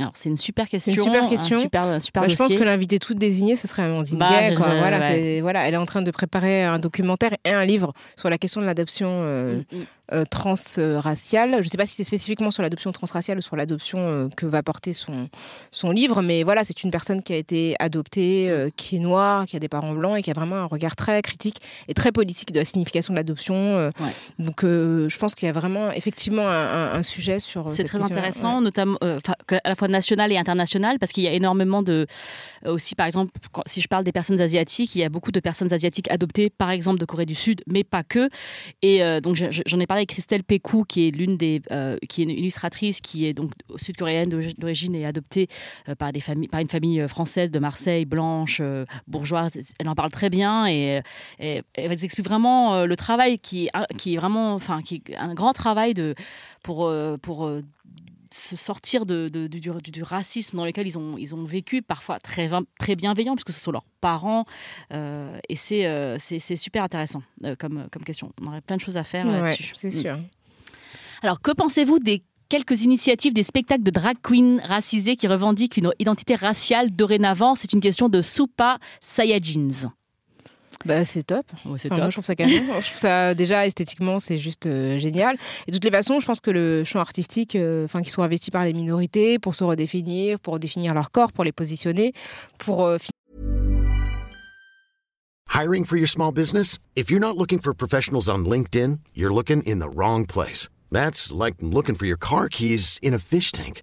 alors c'est une super question une super question. super, un super Bah, je pense que l'invité toute désignée, ce serait Amandine Bah, Gay. je- quoi. je- voilà, ouais. c'est- voilà, elle est en train de préparer un documentaire et un livre sur la question de l'adoption euh, Mm, mm. Euh, transraciale. Je ne sais pas si c'est spécifiquement sur l'adoption transraciale ou sur l'adoption euh, que va porter son, son livre, mais voilà, c'est une personne qui a été adoptée, euh, qui est noire, qui a des parents blancs et qui a vraiment un regard très critique et très politique de la signification de l'adoption. Ouais. Donc, je pense qu'il y a vraiment effectivement un, sujet sur. C'est très intéressant, Ouais. notamment à la fois national et international, parce qu'il y a énormément de. aussi, par exemple, si je parle des personnes asiatiques, il y a beaucoup de personnes asiatiques adoptées, par exemple, de Corée du Sud, mais pas que. Et euh, donc, je- je- j'en ai parlé Christelle Pécou, qui est l'une des. euh, qui est une illustratrice, qui est donc sud-coréenne d'origi- d'origine et adoptée euh, par, des familles, par une famille euh, française de Marseille, blanche, euh, bourgeoise. Elle en parle très bien et, et elle explique vraiment le travail qui, qui est vraiment. Enfin, qui est un grand travail de, pour. pour se sortir de, de- du, du- du racisme dans lequel ils ont, ils ont vécu, parfois très, très bienveillant, puisque ce sont leurs parents. euh, et c'est euh, c'est super intéressant euh, comme, comme question. On aurait plein de choses à faire Ouais, là-dessus. c'est Mm. sûr. Alors, que pensez-vous des quelques initiatives des spectacles de drag queen racisés qui revendiquent une identité raciale dorénavant? C'est une question de Soupa Sayajins. Bah, c'est top. Ouais, c'est Enfin, moi, top. je trouve ça canon. je trouve ça déjà esthétiquement, c'est juste euh, génial. Et de toutes les façons, je pense que le champ artistique, euh, enfin, qu'ils sont investis par les minorités pour se redéfinir, pour définir leur corps, pour les positionner, pour euh, Hiring for your small business? If you're not looking for professionals on LinkedIn, you're looking in the wrong place. That's like looking for your car keys in a fish tank.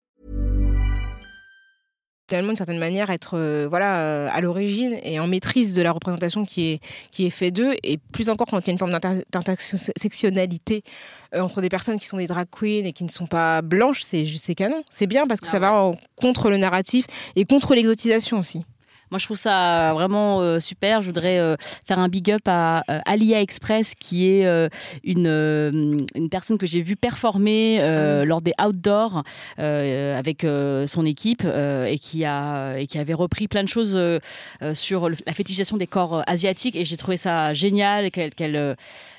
Finalement d'une certaine manière être euh, voilà euh, à l'origine et en maîtrise de la représentation qui est qui est faite d'eux. Et plus encore quand il y a une forme d'inter- d'intersectionnalité euh, entre des personnes qui sont des drag queens et qui ne sont pas blanches c'est canon. C'est bien parce que Ah ça va en- contre le narratif et contre l'exotisation aussi Moi, je trouve ça vraiment euh, super. Je voudrais euh, faire un big up à euh, Alia Express, qui est euh, une, euh, une personne que j'ai vue performer euh, lors des outdoors euh, avec euh, son équipe euh, et, qui a, et qui avait repris plein de choses euh, euh, sur la fétichisation des corps euh, asiatiques. Et j'ai trouvé ça génial qu'elle, euh,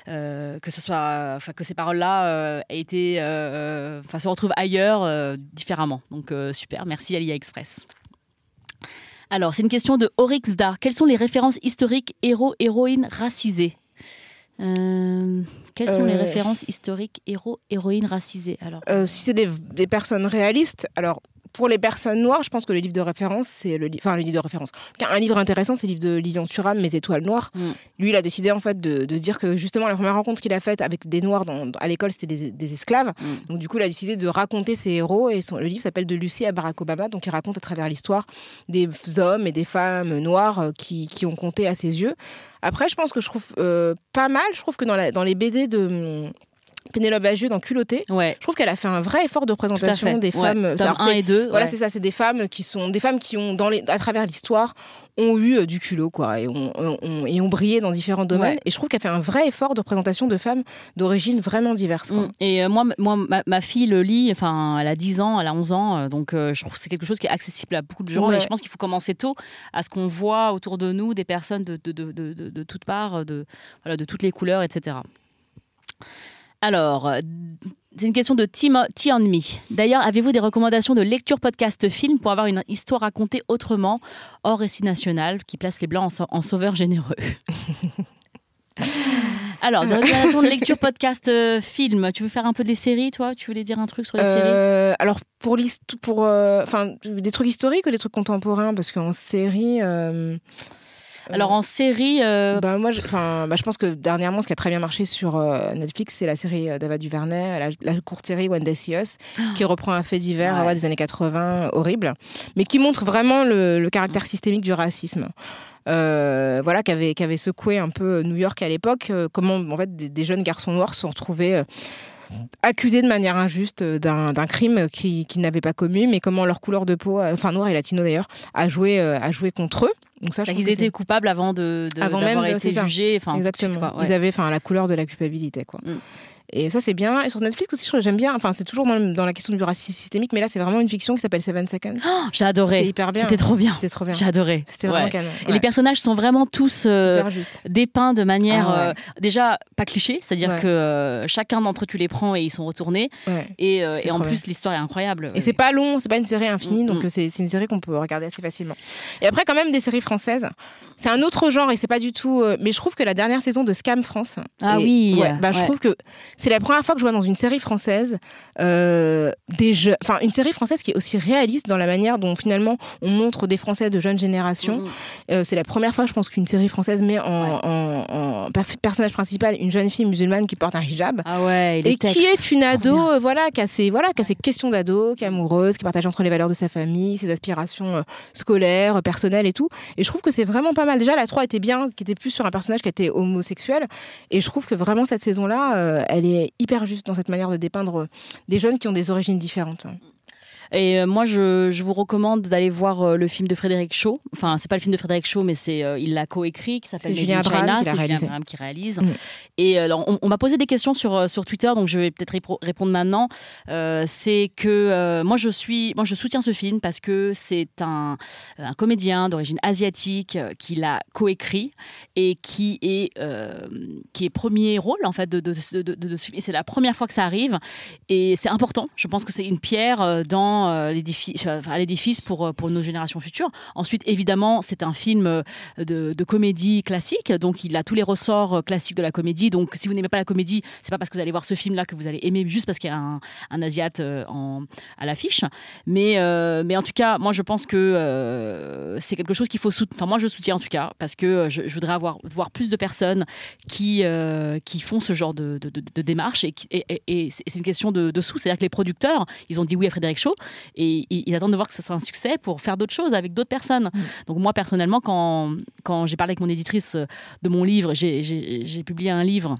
euh, que ce soit, enfin, que ces paroles-là euh, aient été, euh, euh, enfin, se retrouvent ailleurs euh, différemment. Donc euh, super. Merci Alia Express. Alors, c'est une question de Oryx Dar. Quelles sont les références historiques héros, héroïnes racisés Euh, Quelles sont les Euh. références historiques héros, héroïnes racisés Alors, Euh, si c'est des, des personnes réalistes, alors pour les personnes noires, je pense que le livre de référence, c'est le livre, enfin le livre de référence. Un livre intéressant, c'est le livre de Lilian Thuram, Mes étoiles noires. Mm. Lui, il a décidé en fait de, de dire que justement la première rencontre qu'il a faite avec des noirs dans- à l'école, c'était des, des esclaves. Mm. Donc du coup, il a décidé de raconter ses héros et son- le livre s'appelle De Lucie à Barack Obama. Donc il raconte à travers l'histoire des hommes et des femmes noires euh, qui, qui ont compté à ses yeux. Après, je pense que je trouve euh, pas mal. Je trouve que dans, la- dans les BD de Pénélope Bagieux dans Culotté, ouais, je trouve qu'elle a fait un vrai effort de représentation des Ouais. femmes. Tome Alors, 1 c'est- et 2. Voilà, ouais. c'est ça, c'est des femmes qui sont des femmes qui ont dans les, à travers l'histoire ont eu euh, du culot quoi et ont, ont- ont- et ont brillé dans différents domaines Ouais. et je trouve qu'elle fait un vrai effort de représentation de femmes d'origine vraiment diverses quoi. Mm. Et euh, moi, moi ma, ma fille le lit, enfin, elle a 10 ans, elle a 11 ans, euh, donc euh, je trouve que c'est quelque chose qui est accessible à beaucoup de gens. Ouais. Et je pense qu'il faut commencer tôt à ce qu'on voit autour de nous des personnes de, de, de, de, de- de toutes parts, de, voilà, de toutes les couleurs, etc. Alors, euh, c'est une question de Tim T on Me. D'ailleurs, avez-vous des recommandations de lecture podcast film pour avoir une histoire racontée autrement, hors récit national, qui place les blancs en, sau- en sauveurs généreux? Alors, des recommandations de lecture podcast euh, film. Tu veux faire un peu des séries, toi? Tu voulais dire un truc sur les séries? Euh, alors pour pour euh, des trucs historiques ou des trucs contemporains? Parce qu'en série Alors, en série, euh, bah, moi, je, bah, je pense que dernièrement, ce qui a très bien marché sur euh, Netflix, c'est la série euh, d'Ava Duvernay, la, la courte série When They See Us, qui reprend un fait divers Ouais. ouais, des années 80, euh, horrible, mais qui montre vraiment le, le caractère systémique du racisme. Euh, voilà, qui avait, avait secoué un peu New York à l'époque, euh, comment en fait des, des jeunes garçons noirs se sont retrouvés euh, accusés de manière injuste euh, d'un crime qu'ils n'avaient pas commis, mais comment leur couleur de peau, euh, enfin noir et latino d'ailleurs, a joué, euh, a joué contre eux. Donc ça, je c'est- étaient coupables avant de, de- Avant même été jugés. Enfin, suite, Exactement. quoi, ouais. Ils avaient enfin la couleur de la culpabilité quoi. Mm. Et ça c'est bien. Et sur Netflix aussi, j'aime bien. Enfin, c'est toujours dans, le- dans la question du racisme systémique, mais là c'est vraiment une fiction qui s'appelle Seven Seconds. Oh, J'ai adoré. C'est hyper bien. C'était trop bien. C'était trop bien. J'ai adoré. C'était vraiment Ouais. canon. Et les personnages sont vraiment tous euh, dépeints de manière Ah ouais. euh, déjà pas cliché, c'est-à-dire que euh, chacun d'entre eux tu les prends et ils sont retournés. Et, en plus l'histoire est incroyable. Et c'est pas long, c'est pas une série infinie, Mm, donc mm. c'est une série qu'on peut regarder assez facilement. Et après, quand même, des séries françaises. C'est un autre genre et c'est pas du tout. mais je trouve que la dernière saison de Scam France. Ah et- oui, bah, je trouve que c'est la première fois que je vois dans une série française euh, des jeux. Enfin, une série française qui est aussi réaliste dans la manière dont finalement on montre des Français de jeunes générations. Mm, mm. Euh, c'est la première fois, je pense, qu'une série française met en, en- en per- personnage principal une jeune fille musulmane qui porte un hijab Ah ouais, et, et qui est une ado, euh, voilà, qui a ses, voilà, qui a ses questions d'ado, qui est amoureuse, qui partage entre les valeurs de sa famille, ses aspirations scolaires, personnelles et tout. Et je trouve que c'est vraiment pas mal. Déjà, la 3 était bien, qui était plus sur un personnage qui était homosexuel. Et je trouve que vraiment cette saison-là, elle est hyper juste dans cette manière de dépeindre des jeunes qui ont des origines différentes. Et euh, moi, je, je vous recommande d'aller voir euh, le film de Frédéric Shaw. Enfin, c'est pas le film de Frédéric Shaw, mais c'est euh, il l'a coécrit, qui s'appelle Julien China. C'est Julien. Abraham qui réalise. Mm. Et alors, on, on m'a posé des questions sur sur Twitter, donc je vais peut-être répondre maintenant. C'est que moi, je suis, moi, je soutiens ce film parce que c'est un un comédien d'origine asiatique qui l'a coécrit et qui est qui est premier rôle en fait de, de, de, de- de ce film. Et c'est la première fois que ça arrive et c'est important. Je pense que c'est une pierre dans euh, l'édifice, enfin, l'édifice pour euh, pour nos générations futures. Ensuite, évidemment, c'est un film euh, de, comédie classique, donc il a tous les ressorts classiques de la comédie. Donc, si vous n'aimez pas la comédie, c'est pas parce que vous allez voir ce film-là que vous allez aimer juste parce qu'il y a un, un asiate en, à l'affiche. Mais mais en tout cas, moi, je pense que c'est quelque chose qu'il faut soutenir. Enfin, moi, je soutiens en tout cas parce que je, voudrais avoir voir plus de personnes qui qui font ce genre de, démarche et, c'est une question de, de sous. C'est-à-dire que les producteurs, ils ont dit oui à Frédéric Shaw et ils, ils attendent de voir que ce soit un succès pour faire d'autres choses avec d'autres personnes. Donc moi personnellement, quand quand j'ai parlé avec mon éditrice de mon livre, j'ai publié un livre.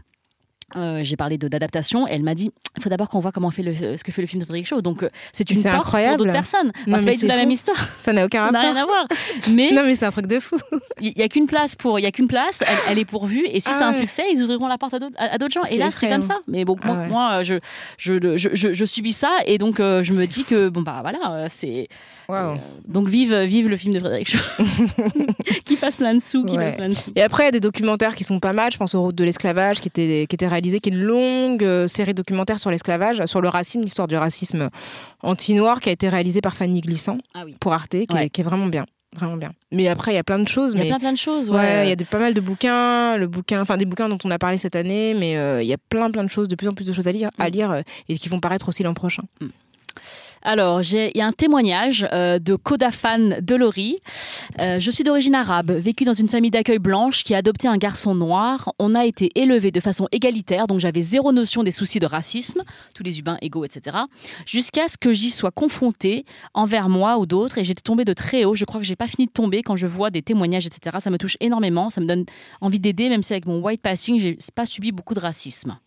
Euh, j'ai parlé d'adaptation. Elle m'a dit il faut d'abord qu'on voit comment fait le, ce que fait le film de Frédéric Shaw. Donc euh, c'est une porte incroyable. pour d'autres personnes. Non, Enfin, c'est la même histoire. Ça n'a aucun Ça n'a rapport. rien à voir. Mais Non, mais c'est un truc de fou. il y a qu'une place pour, il y a qu'une place. Elle, elle est pourvue. Et si Ah c'est un succès, ils ouvriront la porte à d'autres, gens. Et là, c'est comme ça. Mais bon, moi, Ah ouais. moi, je, je, je, je, subis ça. Et donc, euh, je me dis que bon bah voilà, euh, c'est donc vive, vive le film de Frédéric Shaw, qui fasse plein de sous, qui Ouais. fasse plein de sous. Et après, il y a des documentaires qui sont pas mal. Je pense aux routes de l'esclavage, qui était, qui était réalisé, qui est une longue euh, série documentaire sur l'esclavage, sur le racisme, l'histoire du racisme anti-noir, qui a été réalisée par Fanny Glissant Ah oui. pour Arte, qui, Ouais. est, qui est vraiment bien. Vraiment bien. Mais après, il y a plein de choses. Il y a mais... plein plein de choses. Ouais, Ouais, il y a pas mal de bouquins, le bouquin, enfin des bouquins dont on a parlé cette année, mais euh, il y a plein plein de choses, de plus en plus de choses à lire, à Mm. lire euh, et qui vont paraître aussi l'an prochain. Alors, il y a un témoignage euh, de Kodafan Delori. Euh, je suis d'origine arabe, vécu dans une famille d'accueil blanche qui a adopté un garçon noir. On a été élevés de façon égalitaire, donc j'avais zéro notion des soucis de racisme, tous les humains égaux, etc. Jusqu'à ce que j'y sois confrontée envers moi ou d'autres, et j'étais tombée de très haut. Je crois que j'ai pas fini de tomber quand je vois des témoignages, etc. Ça me touche énormément, ça me donne envie d'aider, même si avec mon white passing, j'ai pas subi beaucoup de racisme.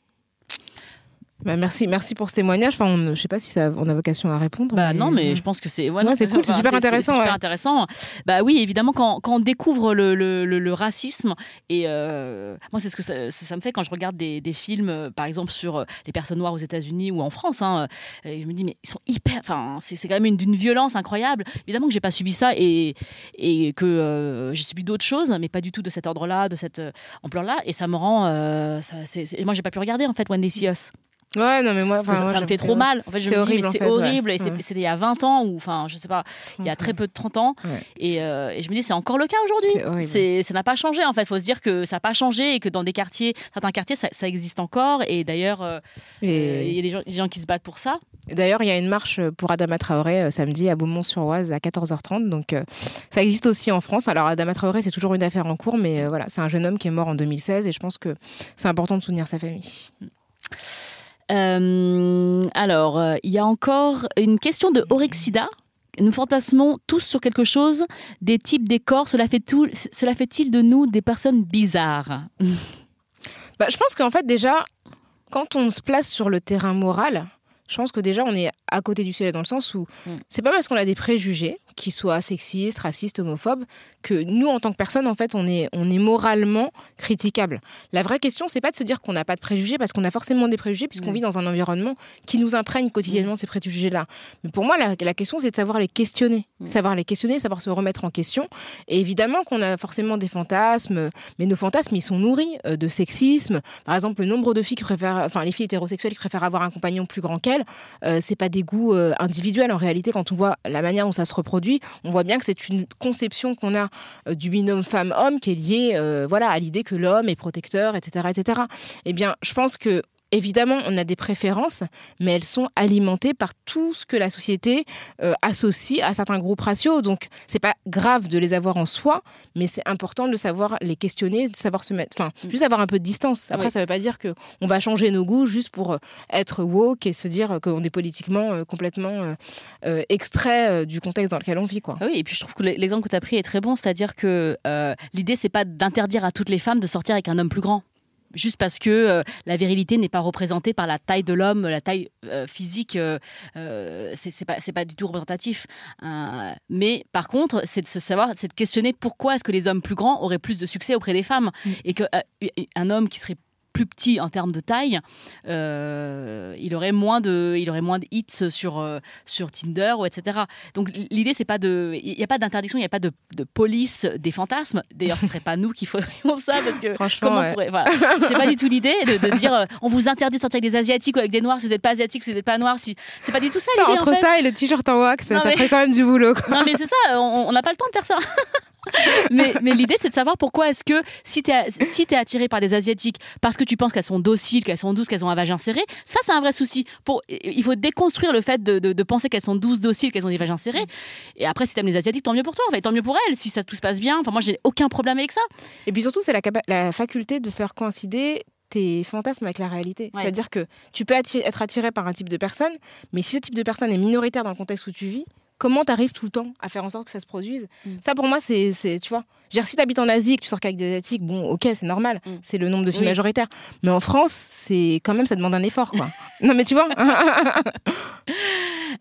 Bah, merci, merci pour ce témoignage. Enfin, on, je sais pas si ça, on a vocation à répondre. Bah non, mais je pense que c'est ouais, non, c'est cool, c'est super intéressant, C'est super ouais. intéressant. Bah oui, évidemment, quand, quand on découvre le, le, le- le racisme, et euh, moi, c'est ce que ça, ça me fait quand je regarde des, des films, euh, par exemple, sur euh, les personnes noires aux États-Unis ou en France. hein, euh, je me dis, mais ils sont hyper. Enfin, c'est quand même une- d'une violence incroyable. Évidemment que j'ai pas subi ça et, et que euh, j'ai subi d'autres choses, mais pas du tout de cet ordre-là, de cette euh, ampleur-là. Et ça me rend. euh, ça, c'est- moi, j'ai pas pu regarder, en fait, When They See Us. Ouais, non, mais moi, Parce que enfin, ça, moi, ça me fait trop mal. En fait, je C'est me dis, horrible, mais en c'est fait, ouais. horrible. Et Ouais. c'était il y a 20 ans, ou enfin, je sais pas, il y a très peu de 30 ans. Ouais. Et, euh, et je me dis, c'est encore le cas aujourd'hui. C'est horrible. Ça n'a pas changé, en fait. Il faut se dire que ça n'a pas changé et que dans des quartiers, certains quartiers, ça, ça existe encore. Et d'ailleurs, euh, euh, il y a des gens, des gens qui se battent pour ça. d'ailleurs, il y a une marche pour Adama Traoré euh, samedi à Beaumont-sur-Oise à 14h30. Donc, ça existe aussi en France. Alors, Adama Traoré, c'est toujours une affaire en cours, mais voilà, c'est un jeune homme qui est mort en 2016 et je pense que c'est important de soutenir sa famille. Euh, alors, euh, il y a encore une question de Orexida. Nous fantasmons tous sur quelque chose, des types, des corps. Cela fait-il de nous des personnes bizarres? Bah, je pense qu'en fait, déjà, quand on se place sur le terrain moral, je pense que déjà, on est à côté du sujet dans le sens où Mm. c'est pas parce qu'on a des préjugés, qu'ils soient sexistes, racistes, homophobes, que nous, en tant que personne, en fait, on est, on est moralement critiquable. La vraie question, c'est pas de se dire qu'on n'a pas de préjugés, parce qu'on a forcément des préjugés, puisqu'on Mm. vit dans un environnement qui nous imprègne quotidiennement de ces préjugés-là. Mais pour moi, la, la question, c'est de savoir les questionner. Mm. Savoir les questionner, savoir se remettre en question. Et évidemment qu'on a forcément des fantasmes, mais nos fantasmes, ils sont nourris euh, de sexisme. Par exemple, le nombre de filles qui préfèrent, enfin, les filles hétérosexuelles qui préfèrent avoir un compagnon plus grand qu'elles, euh, c'est pas des goûts euh, individuels. En réalité, quand on voit la manière dont ça se reproduit, on voit bien que c'est une conception qu'on a euh, du binôme femme-homme qui est liée, euh, voilà, à l'idée que l'homme est protecteur, etc., etc. Eh bien, je pense que Évidemment, on a des préférences, mais elles sont alimentées par tout ce que la société euh, associe à certains groupes raciaux. Donc, c'est pas grave de les avoir en soi, mais c'est important de savoir les questionner, de savoir se mettre, enfin, juste avoir un peu de distance. Après, Oui. ça veut pas dire que on va changer nos goûts juste pour euh, être woke et se dire qu'on est politiquement euh, complètement euh, extrait du contexte dans lequel on vit, quoi. Ah Oui, et puis je trouve que l'exemple que tu as pris est très bon, c'est-à-dire que l'idée, c'est pas d'interdire à toutes les femmes de sortir avec un homme plus grand. Juste parce que euh, la virilité n'est pas représentée par la taille de l'homme, la taille euh, physique, euh, euh, c'est pas, du tout représentatif. Euh, mais par contre, c'est de se savoir, c'est de questionner pourquoi est-ce que les hommes plus grands auraient plus de succès auprès des femmes et qu'un homme qui serait plus petit en termes de taille, euh, il aurait moins de, il aurait moins de hits sur euh, sur Tinder ou etc. Donc l'idée c'est pas de, il n'y a pas d'interdiction, il n'y a pas de, de police des fantasmes. D'ailleurs, ce serait pas nous qui ferions ça parce que Franchement, comment on pourrait, voilà. c'est pas du tout l'idée de, de dire euh, on vous interdit de sortir avec des asiatiques ou avec des noirs si vous n'êtes pas asiatique, si vous n'êtes pas noir. Si c'est pas du tout ça, Ça, l'idée. entre en fait. ça et le t-shirt en wax, Non, ça mais- ferait quand même du boulot. quoi. Non, mais c'est ça, on n'a pas le temps de faire ça. mais mais l'idée, c'est de savoir pourquoi est-ce que si tu es, si attiré par des Asiatiques parce que tu penses qu'elles sont dociles, qu'elles sont douces, qu'elles ont un vagin serré, ça, c'est un vrai souci. Pour, il faut déconstruire le fait de, de- de penser qu'elles sont douces, dociles, qu'elles ont des vagins serrés. Et après, si t'aimes les Asiatiques, tant mieux pour toi, en fait, tant mieux pour elles, si ça tout se passe bien. Enfin, moi, j'ai aucun problème avec ça. Et puis surtout, c'est la, faculté de faire coïncider tes fantasmes avec la réalité. Ouais. C'est-à-dire que tu peux être attiré par un type de personne, mais si ce type de personne est minoritaire dans le contexte où tu vis, comment tu arrives tout le temps à faire en sorte que ça se produise Mm. Ça, pour moi, c'est, c'est- tu vois. Dire, si tu habites en Asie et que tu sors qu'avec des Asiatiques, bon, ok, c'est normal, Mm. c'est le nombre de filles Oui. majoritaires. Mais en France, c'est quand même, ça demande un effort, quoi. non, mais tu vois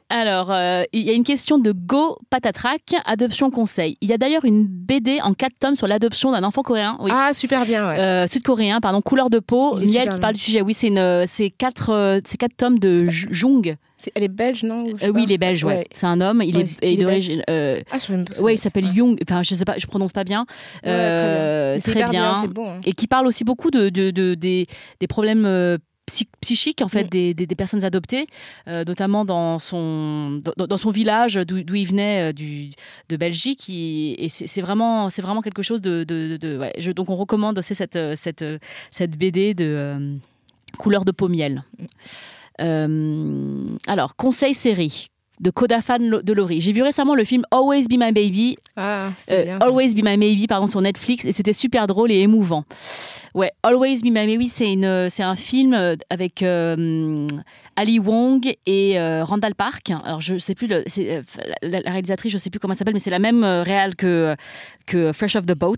Alors, euh, il y a une question de Go Patatrac, adoption conseil. Il y a d'ailleurs une BD en quatre tomes sur l'adoption d'un enfant coréen. Oui. Ah, super bien, ouais. Euh, sud-coréen, pardon, couleur de peau, Miel qui bien. parle du sujet. Oui, c'est une, c'est quatre, euh, c'est quatre tomes de Jung. Elle est belge, non Euh, oui, il est belge, ouais. Ouais. C'est un homme. Il Ouais, est, est d'origine. euh, Ah, je ouais, il s'appelle Jung. Enfin, je sais pas, je prononce pas bien. Ouais, Euh, très bien. Très bien. c'est bon. hein. Et qui parle aussi beaucoup de, de- de- des, des problèmes. psy- psychiques en fait Mm. des, des- des personnes adoptées euh, notamment dans son dans, dans son village d'où il venait euh, du, de Belgique et c'est vraiment c'est vraiment quelque chose de, de- de- ouais, je- donc on recommande c'est cette cette cette BD de euh, couleur de peau miel Euh, alors conseil série de Kodafan Lo- de Laurie. J'ai vu récemment le film Always Be My Baby Ah, euh, bien. Always Be My Maybe pardon sur Netflix et c'était super drôle et émouvant. Ouais, Always Be My Maybe c'est une c'est un film euh, avec euh, Ali Wong et euh, Randall Park. Alors je sais plus le, la, la réalisatrice je sais plus comment elle s'appelle mais c'est la même réal que que Fresh Off the Boat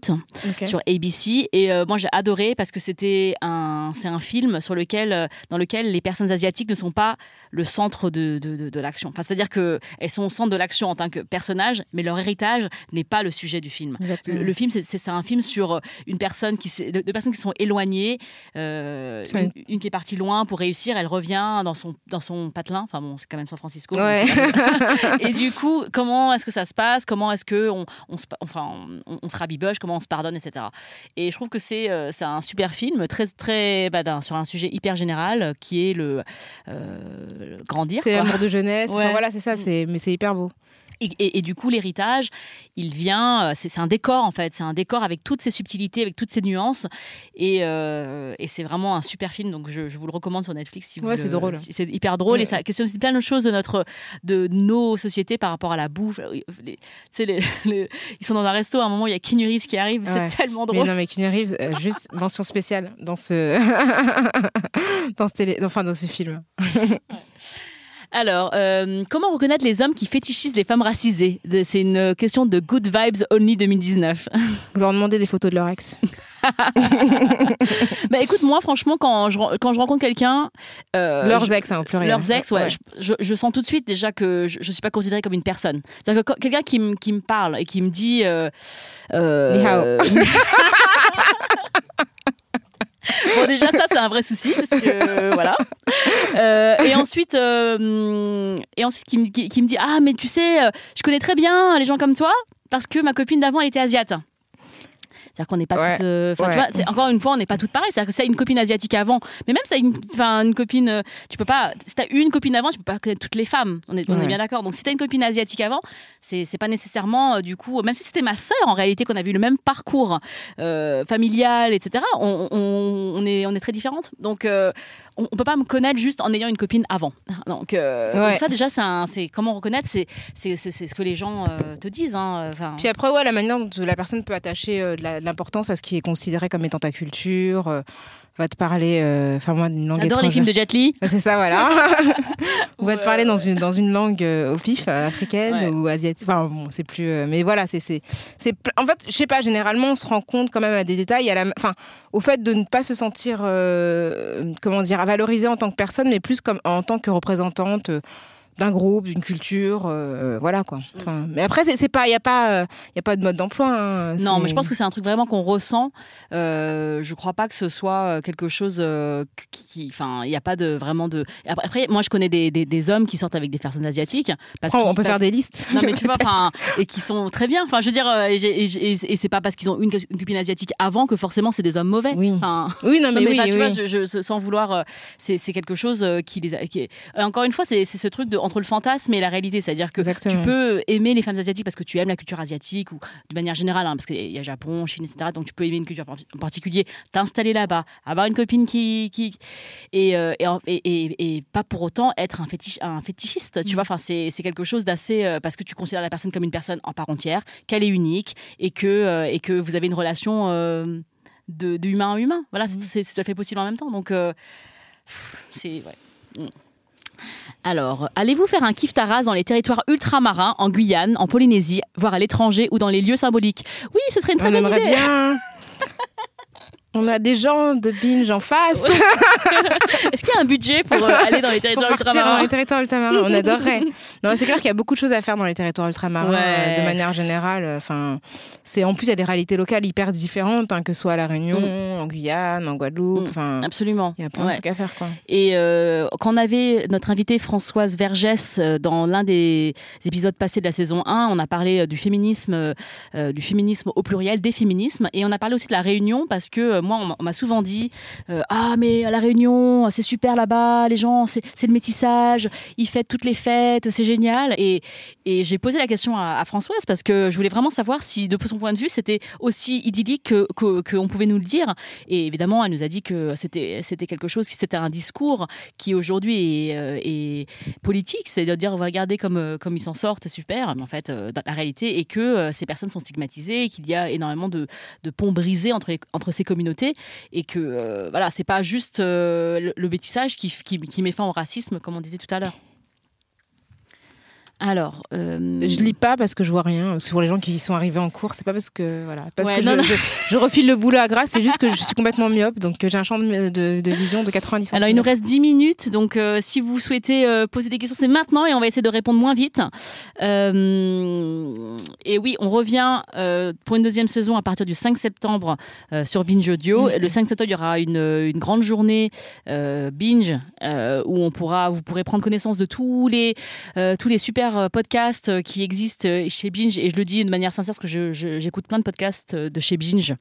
sur ABC et moi j'ai adoré parce que c'était un c'est un film sur lequel dans lequel les personnes asiatiques ne sont pas le centre de, de, de- de l'action. Enfin, c'est-à-dire que elles sont au centre de l'action en tant que personnages, mais leur héritage n'est pas le sujet du film. Le, le film, c'est- un film sur une personne qui, s'est- de, de personnes qui sont éloignées, euh, une, une qui est partie loin pour réussir, elle revient dans son dans son patelin. Enfin bon, c'est quand même San Francisco. Ouais. et du coup, comment est-ce que ça se passe? Comment est-ce que on, se, enfin, on, on se rabiboche? Comment on se pardonne, etc. Et je trouve que c'est euh, c'est un super film, très très bah, sur un sujet hyper général euh, qui est le, euh, grandir. C'est l'amour de jeunesse. Enfin, Ouais. voilà, c'est ça. C'est mais c'est hyper beau. Et, et- et du coup, l'héritage, il vient, euh, c'est un décor en fait, c'est un décor avec toutes ses subtilités, avec toutes ses nuances, et, euh, et c'est vraiment un super film. Donc je, je vous le recommande sur Netflix. Si vous Ouais, c'est drôle. C'est hyper drôle et ça questionne aussi plein de choses de notre, de nos sociétés par rapport à la bouffe. Les- les- les- ils sont dans un resto à un moment, il y a Keanu Reeves qui arrive, Ouais. c'est tellement Mais drôle. non, mais Keanu Reeves, euh, juste mention spéciale dans ce, dans ce télé, enfin dans ce film. Alors, euh, comment reconnaître les hommes qui fétichisent les femmes racisées C'est une question de Good Vibes Only 2019. Vous leur demandez des photos de leur ex. bah écoute, moi franchement, quand je, quand je rencontre quelqu'un... euh, leurs ex, hein, au pluriel. Leurs ex, ouais. Je, je- je sens tout de suite déjà que je ne suis pas considérée comme une personne. C'est-à-dire que quelqu'un qui, me- parle et qui me dit. Euh, euh. bon, déjà, ça, c'est un vrai souci. Parce que, voilà. Euh, et ensuite, euh, et ensuite qui, me- qui- qui me dit Ah, mais tu sais, euh, je connais très bien les gens comme toi parce que ma copine d'avant, elle était asiate. C'est-à-dire qu'on n'est pas Ouais, toutes. euh, tu vois, c'est- encore une fois, on n'est pas toutes pareilles. C'est-à-dire que si t'as une copine asiatique avant, mais même si t'as une, une copine, euh, tu peux pas. Si t'as une copine avant, tu peux pas connaître toutes les femmes. On est, on est Ouais. bien d'accord. Donc si t'as une copine asiatique avant, c'est c'est pas nécessairement euh, du coup, même si c'était ma sœur en réalité qu'on a vu le même parcours euh, familial, etc. On, on- on est on est très différentes. Donc euh, on, on peut pas me connaître juste en ayant une copine avant. Donc, euh, Ouais. donc ça déjà c'est c'est comment reconnaître, c'est c'est c'est- c'est ce que les gens te disent. hein. Enfin, Puis après, ouais, la manière dont la personne peut attacher de la- de l'importance à ce qui est considéré comme étant ta culture, euh, va te parler, euh, enfin moi, d'une langue J'adore les films de Jet Li. C'est ça, voilà. On va te parler dans une, dans une langue euh, au pif, africaine Ouais. ou asiatique. Enfin, bon, c'est plus. mais voilà, c'est. c'est c'est En fait, je sais pas, généralement, on se rend compte quand même à des détails, à la, enfin, au fait de ne pas se sentir, comment dire, valorisée en tant que personne, mais plus comme en tant que représentante. Euh, d'un groupe, d'une culture, euh, voilà quoi. Enfin, mais après, c'est pas, il y a pas, euh, y a pas de mode d'emploi. hein, Non, mais je pense que c'est un truc vraiment qu'on ressent. Euh, je crois pas que ce soit euh, quelque chose euh, qui, enfin, il n'y a pas de vraiment de. Après, moi, je connais des, des, des hommes qui sortent avec des personnes asiatiques. Parce Oh, on peut faire des listes. Non mais tu vois, enfin, et qui sont très bien. Enfin, je veux dire, euh, et, et et c'est pas parce qu'ils ont une, une copine asiatique avant que forcément c'est des hommes mauvais. Oui. Enfin, Oui, non, mais, non, mais oui, tu oui. vois, je, je- sans vouloir, euh, c'est quelque chose euh, qui les. a- qui euh, encore une fois, c'est c'est ce truc de, entre le fantasme et la réalité, c'est-à-dire que Exactement. tu peux aimer les femmes asiatiques parce que tu aimes la culture asiatique ou de manière générale, hein, parce qu'il y a Japon, Chine, etc. Donc tu peux aimer une culture en particulier, t'installer là-bas, avoir une copine qui, qui et, euh, et, et- pas pour autant être un, fétiche, un fétichiste. Mm. Tu vois, enfin c'est quelque chose d'assez euh, parce que tu considères la personne comme une personne en part entière, qu'elle est unique et que euh, et que vous avez une relation. euh, de, de humain à humain. Voilà, c'est- c'est tout à fait possible en même temps. Donc, c'est. ouais. Mm. Alors, allez-vous faire un kiff taras dans les territoires ultramarins, en Guyane, en Polynésie, voire à l'étranger ou dans les lieux symboliques? Oui, ce serait une très On bonne idée. bien. On a des gens de binge en face. Est-ce qu'il y a un budget pour euh, aller dans les Pour territoires dans ultramarins les territoires ultramarins, on adorerait. Non, c'est clair qu'il y a beaucoup de choses à faire dans les territoires ultramarins Ouais. euh, de manière générale. Enfin, c'est en plus il y a des réalités locales hyper différentes, hein, que ce soit à la Réunion, en Guyane, en Guadeloupe. Mm. Enfin, Absolument. il y a plein Ouais. de trucs à faire quoi. Et euh, quand on avait notre invitée Françoise Vergès dans l'un des épisodes passés de la saison 1, on a parlé du féminisme, du féminisme au pluriel, des féminismes, et on a parlé aussi de la Réunion parce que moi, on m'a- souvent dit euh, ah mais à la Réunion, c'est super là-bas, les gens, c'est le métissage, ils fêtent toutes les fêtes, c'est génial. Et, et j'ai posé la question à, Françoise parce que je voulais vraiment savoir si, de son point de vue, c'était aussi idyllique que que- qu'on pouvait nous le dire. Et évidemment, elle nous a dit que c'était quelque chose, c'était un discours qui aujourd'hui est, euh, politique, c'est de dire regardez comme euh, comme ils s'en sortent, super. Mais en fait, la réalité est que ces personnes sont stigmatisées, qu'il y a énormément de, de ponts brisés entre entre ces communautés, et que euh, voilà, c'est pas juste euh, le, le bêtissage qui, qui qui met fin au racisme, comme on disait tout à l'heure. Alors, euh, Je lis pas parce que je vois rien. Parce que pour les gens qui y sont arrivés en cours, c'est pas parce que voilà, parce Ouais, que non, je, non. je- je refile le boulot à grâce. C'est juste que je suis complètement myope, donc euh, j'ai un champ de, de- de vision de 90 cm. Alors, il nous reste 10 minutes, donc euh, si vous souhaitez euh, poser des questions, c'est maintenant et on va essayer de répondre moins vite. Et oui, on revient pour une deuxième saison à partir du 5 septembre sur Binge Audio. Mhm. Le 5 septembre, il y aura une, une grande journée Binge où on pourra, vous pourrez prendre connaissance de tous les, tous les super euh, podcasts euh, qui existent euh, chez Binge. Et je le dis de manière sincère parce que j'écoute plein de podcasts de chez Binge.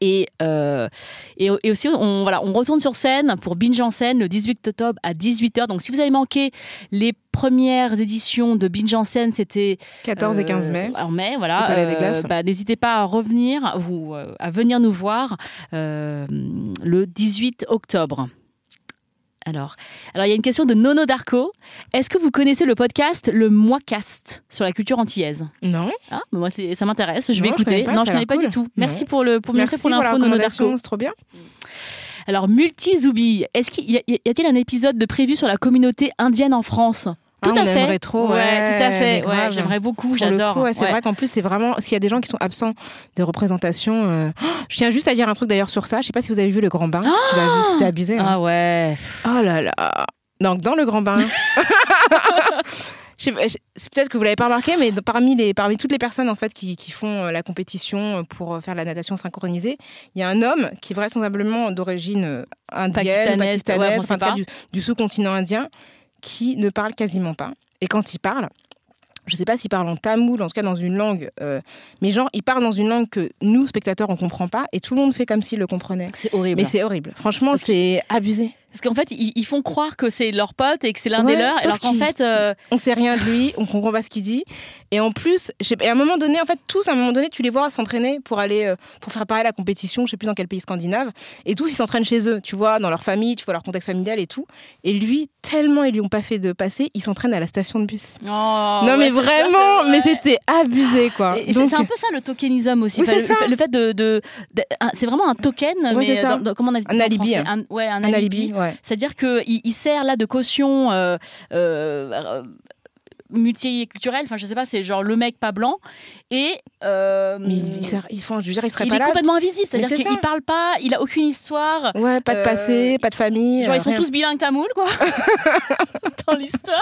Et, euh, et, et aussi, on, voilà, on retourne sur scène pour Binge en scène le 18 octobre à 18h. Donc, si vous avez manqué les premières éditions de Binge en scène, c'était 14 et 15 mai. En mai, voilà. Euh, bah, N'hésitez pas à revenir, vous, à venir nous voir le 18 octobre. Alors, alors, il y a une question de Nono Darko. Est-ce que vous connaissez le podcast Le Moicast sur la culture antillaise? Non. ah, bah, moi, ça m'intéresse. Je vais Non, écouter. pas, non, je connais pas du tout. Merci Non. pour le pour, merci Merci pour l'info, Nono Darko. c'est trop bien. Alors, multi-zoubi, est-ce qu'il y a-t-il un épisode de prévu sur la communauté indienne en France? Tout Ah, à on fait. aimerait trop, ouais, ouais, tout à fait. Ouais, j'aimerais beaucoup, Pour j'adore. ouais, c'est vrai qu'en plus, c'est vraiment. S'il y a des gens qui sont absents des représentations. euh, oh, je tiens juste à dire un truc d'ailleurs sur ça. Je sais pas si vous avez vu le grand bain. si tu l'as vu, c'était abusé. hein. Ah ouais. Oh là là. Donc, dans le grand bain. Peut-être que vous l'avez pas remarqué, mais parmi, les, parmi toutes les personnes en fait qui, qui font euh, la compétition pour euh, faire la natation synchronisée, il y a un homme qui est vraisemblablement d'origine indienne, Pakistanaise, ouais, enfin, du sous-continent indien, qui ne parle quasiment pas. Et quand il parle, je sais pas s'il parle en tamoul, en tout cas dans une langue, euh, mais genre il parle dans une langue que nous spectateurs on comprend pas, et tout le monde fait comme s'il le comprenait. C'est horrible. Mais c'est horrible. Franchement, c'est abusé. Parce qu'en fait, ils, ils font croire que c'est leur pote et que c'est l'un des Ouais, leurs, alors qu'en fait, euh, On sait rien de lui, on comprend pas ce qu'il dit. Et en plus, et à un moment donné, en fait, tous, à un moment donné, tu les vois s'entraîner pour aller, euh, pour faire pareil la compétition, je sais plus dans quel pays scandinave. Et tous, ils s'entraînent chez eux, tu vois, dans leur famille, tu vois leur contexte familial et tout. Et lui, tellement ils lui ont pas fait de passer, il s'entraîne à la station de bus. oh, non, ouais, mais vraiment, mais c'était abusé, quoi. C'est- Donc, un peu ça le tokenisme aussi. Oui, Enfin, c'est le, ça. le fait de, de- de- un- c'est vraiment un token, mais c'est ça. dans- dans- comment on a dit Un alibi, hein. un, ouais, un, un alibi. alibi, C'est-à-dire qu'il il sert là de caution multiculturelle. Enfin, je sais pas, c'est genre le mec pas blanc et euh, Mais il, il, sert- il- enfin, je veux dire, il serait il pas est là. complètement invisible. C'est-à-dire c'est qu'il parle pas, il a aucune histoire. Ouais, pas de Euh, passé, pas de famille. Genre, ils sont rien. tous bilingues tamoul, quoi, dans l'histoire.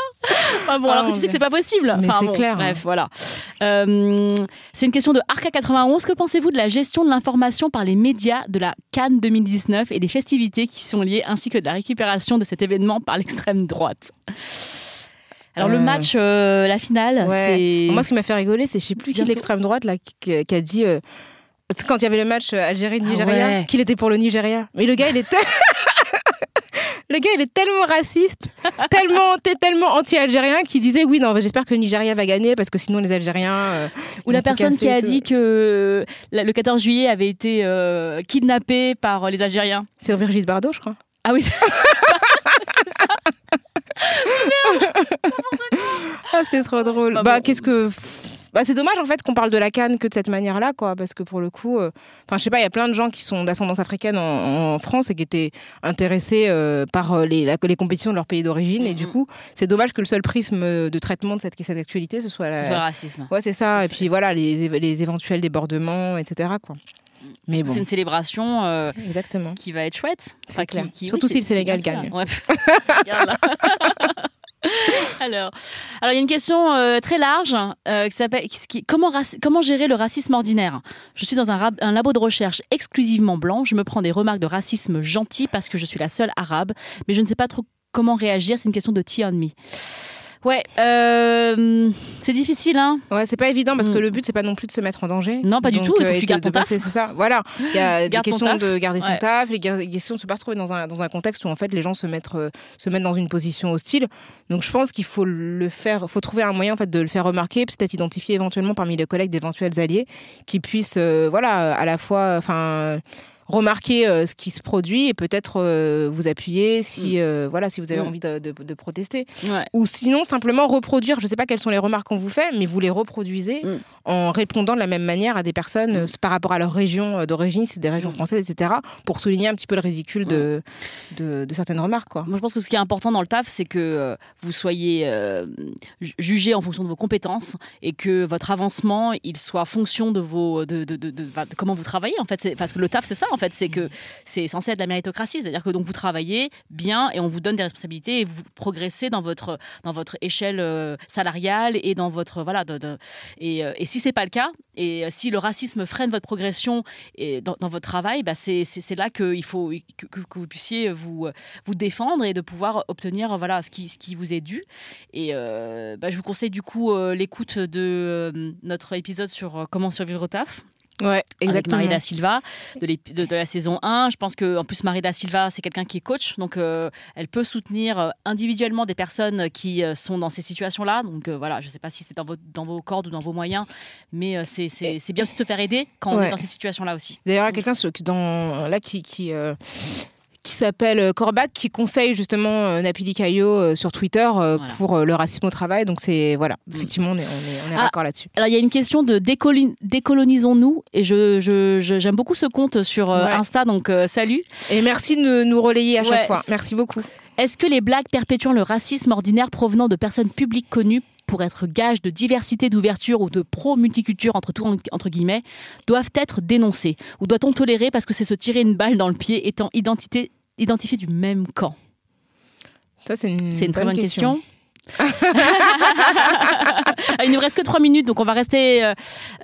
Enfin, bon, Ah, alors que tu sais que c'est pas possible. mais Enfin, c'est bon, clair, Bref, voilà. Euh, c'est une question de Arca91. Que pensez-vous de la gestion de l'information par les médias de la Cannes 2019 et des festivités qui sont liées, ainsi que de la récupération de cet événement par l'extrême droite? Alors le Euh, match, euh, la finale, Ouais. c'est Moi, ce qui m'a fait rigoler, c'est je sais plus qui l'extrême droite là qui, qui a dit euh, quand il y avait le match Algérie-Nigeria Ah ouais. qu'il était pour le Nigeria. Mais le gars, il était le gars, il est tellement raciste, tellement tellement anti-algérien qu'il disait oui non, j'espère que le Nigeria va gagner parce que sinon les Algériens. euh, Ou la personne qui a tout. dit que la- le 14 juillet avait été euh, kidnappé par les Algériens. C'est Brigitte Bardot, je crois. Ah oui, Ah, c'est trop drôle. Bah Bah, bon. qu'est-ce que. Bah, c'est dommage en fait qu'on parle de la canne que de cette manière-là, quoi, parce que pour le coup, euh, enfin, je sais pas, il y a plein de gens qui sont d'ascendance africaine en, en France et qui étaient intéressés euh, par euh, les, la- les compétitions de leur pays d'origine, et du Mhm. coup, c'est dommage que le seul prisme de traitement de cette, cette actualité, ce soit la. le racisme. Ouais, c'est ça. Et puis voilà, les, les éventuels débordements, etc. Quoi. Mais bon, C'est une célébration euh, exactement. qui va être chouette. C'est clair. qui- qui- Surtout si le Sénégal gagne. Ouais. Alors, alors, il y a une question euh, très large euh, qui s'appelle comment, comment gérer le racisme ordinaire? Je suis dans un, un labo de recherche exclusivement blanc. Je me prends des remarques de racisme gentil parce que je suis la seule arabe, mais je ne sais pas trop comment réagir. C'est une question de tea on me. Ouais, euh, c'est difficile, hein Ouais, c'est pas évident parce que Mm. le but c'est pas non plus de se mettre en danger. Non, pas du Donc, tout, il faut euh, que tu gardes ton taf. C'est ça. Voilà. Il y a des questions de garder son Ouais. taf, les questions de se pas retrouver dans un, dans un contexte où en fait les gens se mettent, euh, se mettent dans une position hostile. Donc je pense qu'il faut le faire, faut trouver un moyen en fait de le faire remarquer, peut-être identifier éventuellement parmi les collègues d'éventuels alliés qui puissent, voilà, à la fois, enfin. Remarquer euh, ce qui se produit et peut-être euh, vous appuyer si euh, voilà si vous avez Mm. envie de, de- de protester Ouais. ou sinon simplement reproduire je sais pas quelles sont les remarques qu'on vous fait mais vous les reproduisez Mm. En répondant de la même manière à des personnes euh, par rapport à leur région euh, d'origine c'est des régions Mm. françaises etc pour souligner un petit peu le ridicule de, de, de certaines remarques quoi Moi, je pense que ce qui est important dans le taf, c'est que euh, vous soyez euh, ju- jugé en fonction de vos compétences et que votre avancement, il soit fonction de vos, de, de, de- comment vous travaillez. En fait, parce que le taf, c'est ça. En fait, c'est que c'est censé être de la méritocratie, c'est-à-dire que donc vous travaillez bien et on vous donne des responsabilités et vous progressez dans votre dans votre échelle salariale et dans votre voilà. et, et si c'est pas le cas et euh, si le racisme freine votre progression et dans, votre travail, bah c'est là qu'il faut que, vous puissiez vous vous défendre et de pouvoir obtenir voilà ce qui, vous est dû. Et euh, bah, je vous conseille du coup euh, l'écoute de euh, notre épisode sur euh, comment survivre au taf. Ouais Avec exactement Marie da Silva de, l'ép- de- de la saison 1. Je pense que en plus Marie da Silva, c'est quelqu'un qui est coach, donc euh, elle peut soutenir euh, individuellement des personnes qui euh, sont dans ces situations-là. Donc euh, voilà, je ne sais pas si c'est dans, vos- dans vos cordes ou dans vos moyens, mais c'est- bien de te faire aider quand on est dans ces situations-là aussi. D'ailleurs, il y a quelqu'un là qui, qui, qui s'appelle euh, Corbac, qui conseille justement euh, Napili Caillot euh, sur Twitter Voilà. pour le racisme au travail. Donc, c'est voilà, effectivement, on est, on est, on est Ah. raccord là-dessus. Alors, il y a une question de décolonisons-nous, et je, je- je- j'aime beaucoup ce compte sur Ouais. Insta, donc euh, salut. Et merci de nous relayer à chaque Ouais. fois. Merci beaucoup. Est-ce que les blagues perpétuant le racisme ordinaire provenant de personnes publiques connues pour être gage de diversité, d'ouverture ou de pro-multiculture, entre, tout, entre guillemets, doivent être dénoncées Ou doit-on tolérer parce que c'est se tirer une balle dans le pied étant identité, identifié du même camp? Ça, c'est une, très bonne question. Ah, Il ne nous reste que trois minutes, donc on va rester, euh,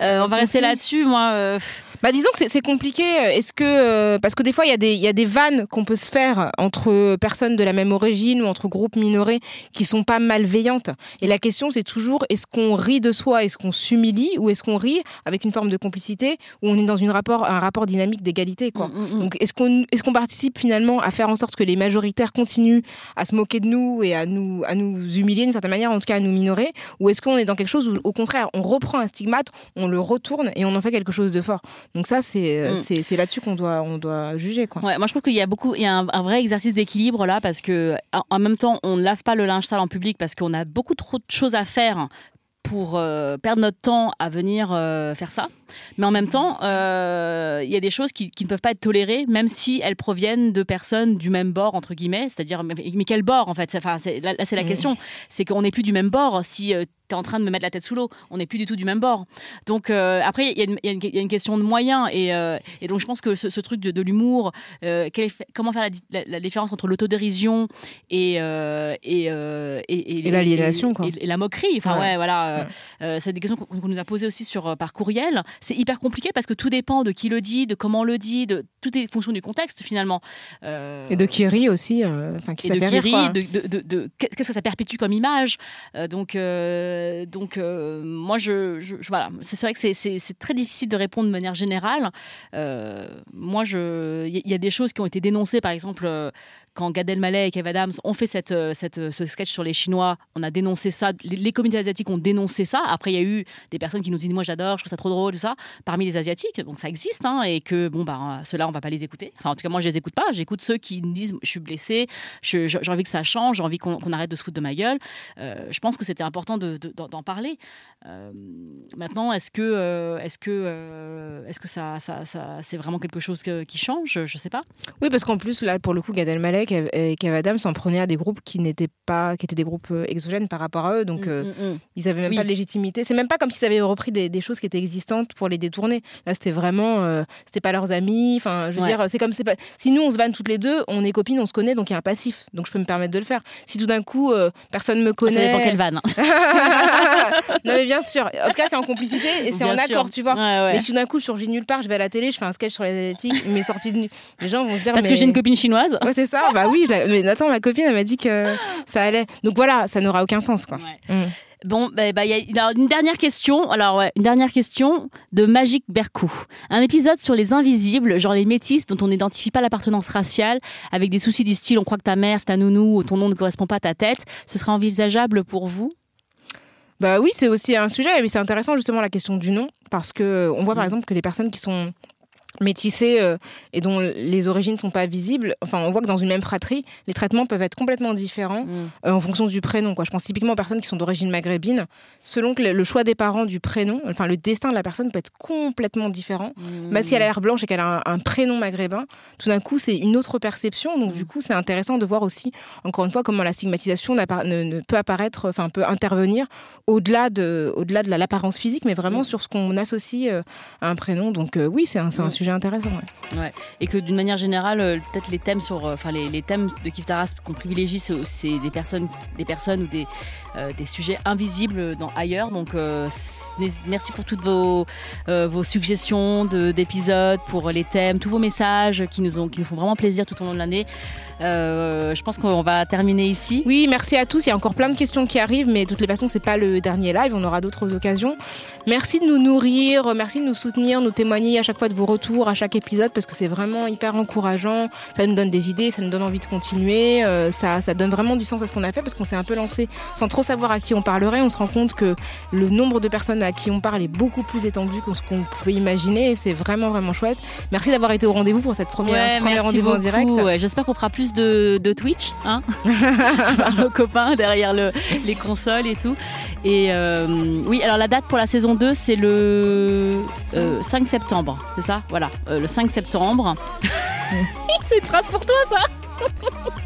euh, on va rester là-dessus. Moi, euh, Bah disons que c'est compliqué. Est-ce que euh, parce que des fois il y a des il y a des vannes qu'on peut se faire entre personnes de la même origine ou entre groupes minorés qui sont pas malveillantes. Et la question c'est toujours est-ce qu'on rit de soi, est-ce qu'on s'humilie ou est-ce qu'on rit avec une forme de complicité où on est dans une rapport un rapport dynamique d'égalité quoi? Mm, mm, mm. Donc est-ce qu'on est-ce qu'on participe finalement à faire en sorte que les majoritaires continuent à se moquer de nous et à nous à nous humilier d'une certaine manière, en tout cas à nous minorer, ou est-ce qu'on est dans quelque chose où au contraire on reprend un stigmate, on le retourne et on en fait quelque chose de fort? Donc ça, c'est euh, mm. c'est là-dessus qu'on doit, on doit juger. Quoi. Ouais, moi, je trouve qu'il y a, beaucoup, il y a un, vrai exercice d'équilibre là, parce que en même temps, on ne lave pas le linge sale en public parce qu'on a beaucoup trop de choses à faire pour euh, perdre notre temps à venir euh, faire ça. Mais en même temps, il y a des choses qui, qui, ne peuvent pas être tolérées, même si elles proviennent de personnes du même bord, entre guillemets. C'est-à-dire, mais, quel bord, en fait? Enfin, Là, c'est la question. C'est qu'on n'est plus du même bord. Si tu es en train de me mettre la tête sous l'eau. On n'est plus du tout du même bord. Donc euh, après, il y, a une question de moyens. Et, euh, et donc je pense que ce, truc de, l'humour, euh, comment faire la, différence entre l'autodérision et, et, et, l'aliénation, Et, la moquerie. Enfin, ouais, voilà. c'est des questions qu'on nous a posées aussi sur, par courriel. C'est hyper compliqué parce que tout dépend de qui le dit, de comment on le dit, de, tout est fonction du contexte finalement. et de qui rit aussi. Enfin, qui et de qui rit, de, de, qu'est-ce que ça perpétue comme image. donc. Euh, donc, euh, moi, je, voilà, c'est vrai que c'est très difficile de répondre de manière générale. Euh, moi, il y, a des choses qui ont été dénoncées, par exemple, quand Gad Elmaleh et Kev Adams ont fait cette, cette, ce sketch sur les Chinois, on a dénoncé ça. Les, communautés asiatiques ont dénoncé ça. Après, il y a eu des personnes qui nous disent Moi, j'adore, je trouve ça trop drôle, tout ça, parmi les Asiatiques. Donc, ça existe. Hein, et que, bon, bah, ceux-là, on va pas les écouter. Enfin, en tout cas, moi, je les écoute pas. J'écoute ceux qui me disent Je suis blessé, j'ai envie que ça change, j'ai envie qu'on arrête de se foutre de ma gueule. je pense que c'était important de, d'en parler. Euh, maintenant, est-ce que, euh, est-ce que, euh, est-ce que ça, ça, ça c'est vraiment quelque chose qui change? Je ne sais pas. Oui, parce qu'en plus, là, pour le coup, Gad Elmaleh et Kev Adams s'en prenaient à des groupes qui n'étaient pas, qui étaient des groupes exogènes par rapport à eux, donc mm, mm, mm. ils n'avaient même pas de légitimité. C'est même pas comme s'ils avaient repris des, des, choses qui étaient existantes pour les détourner. Là, c'était vraiment, c'était pas leurs amis. Enfin, je veux dire, c'est comme c'est pas. Si nous on se vanne toutes les deux, on est copines, on se connaît, donc il y a un passif. Donc je peux me permettre de le faire. Si tout d'un coup personne me connaît. Ça dépend quelle vanne. non mais bien sûr. En tout cas, c'est en complicité et c'est en accord, tu vois. Mais si d'un coup je surgis nulle part, je vais à la télé, je fais un sketch sur les asiatiques, mais sorti de les gens vont se dire. Parce que j'ai une copine chinoise. Ouais, c'est ça. Bah oui. Mais attends, ma copine, elle m'a dit que ça allait. Donc voilà, ça n'aura aucun sens, quoi. Mm. Bon, bah, bah, y a une dernière question. Alors, ouais, une dernière question de Magique Bercou. Un épisode sur les invisibles, genre les métis dont on n'identifie pas l'appartenance raciale, avec des soucis du style on croit que ta mère c'est un nounou ou ton nom ne correspond pas à ta tête. Ce sera envisageable pour vous? Bah oui, c'est aussi un sujet, mais c'est intéressant justement la question du nom, parce que on voit par mm. exemple que les personnes qui sont métissés euh, et dont les origines ne sont pas visibles, enfin, on voit que dans une même fratrie, les traitements peuvent être complètement différents mm. euh, en fonction du prénom. Quoi. Je pense typiquement aux personnes qui sont d'origine maghrébine. Selon que le, choix des parents du prénom, enfin, le destin de la personne peut être complètement différent. Mm. Même si elle a l'air blanche et qu'elle a un, prénom maghrébin, tout d'un coup, c'est une autre perception. Donc, du coup, c'est intéressant de voir aussi, encore une fois, comment la stigmatisation ne, peut apparaître, enfin, peut intervenir au-delà de, au-delà de l'apparence physique, mais vraiment mm. sur ce qu'on associe euh, à un prénom. Donc, oui, c'est un, un sujet intéressant. Ouais. Et que d'une manière générale, euh, peut-être les thèmes sur, euh, enfin les, les, thèmes de Kif Taras qu'on privilégie, c'est des personnes, des personnes ou des, euh, des sujets invisibles dans ailleurs. Donc merci pour toutes vos, vos suggestions d'épisodes, pour les thèmes, tous vos messages qui nous ont, qui nous font vraiment plaisir tout au long de l'année. Je pense qu'on va terminer ici. Oui, merci à tous. Il y a encore plein de questions qui arrivent, mais de toutes les façons, c'est pas le dernier live. On aura d'autres occasions. Merci de nous nourrir, merci de nous soutenir, nous témoigner à chaque fois de vos retours à chaque épisode parce que c'est vraiment hyper encourageant. Ça nous donne des idées, ça nous donne envie de continuer. Euh, ça, ça donne vraiment du sens à ce qu'on a fait parce qu'on s'est un peu lancé sans trop savoir à qui on parlerait. On se rend compte que le nombre de personnes à qui on parle est beaucoup plus étendu que ce qu'on pouvait imaginer et c'est vraiment, vraiment chouette. Merci d'avoir été au rendez-vous pour cette première, ce premier rendez-vous en direct. J'espère qu'on fera plus de, de Twitch, hein par nos copains derrière le, les consoles et tout. Et euh, oui, alors la date pour la saison 2, c'est le 5 euh, septembre, c'est ça? Voilà. Euh, le 5 septembre. C'est une phrase pour toi, ça?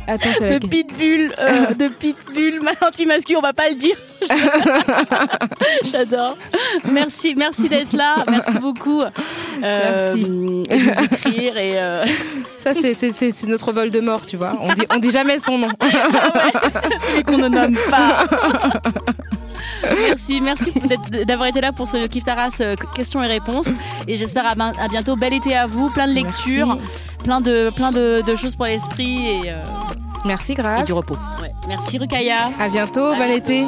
Attends, de Pitbull, euh, de Pitbull, anti-mascu, on va pas le dire. J'adore. Merci, merci d'être là. Merci beaucoup. Euh, merci. Et de écrire et. Euh... Ça, c'est notre vol de mort, tu vois. On dit, on dit jamais son nom. Ah ouais, qu'on ne nomme pas. Merci, merci d'avoir été là pour ce Kif Taras euh, questions et réponses. Et j'espère à, bientôt. Bel été à vous, plein de lectures, plein de, plein de, choses pour l'esprit et, euh, merci, grâce. et du repos. Merci, Rukaya. À bientôt, bon été.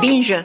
Binge.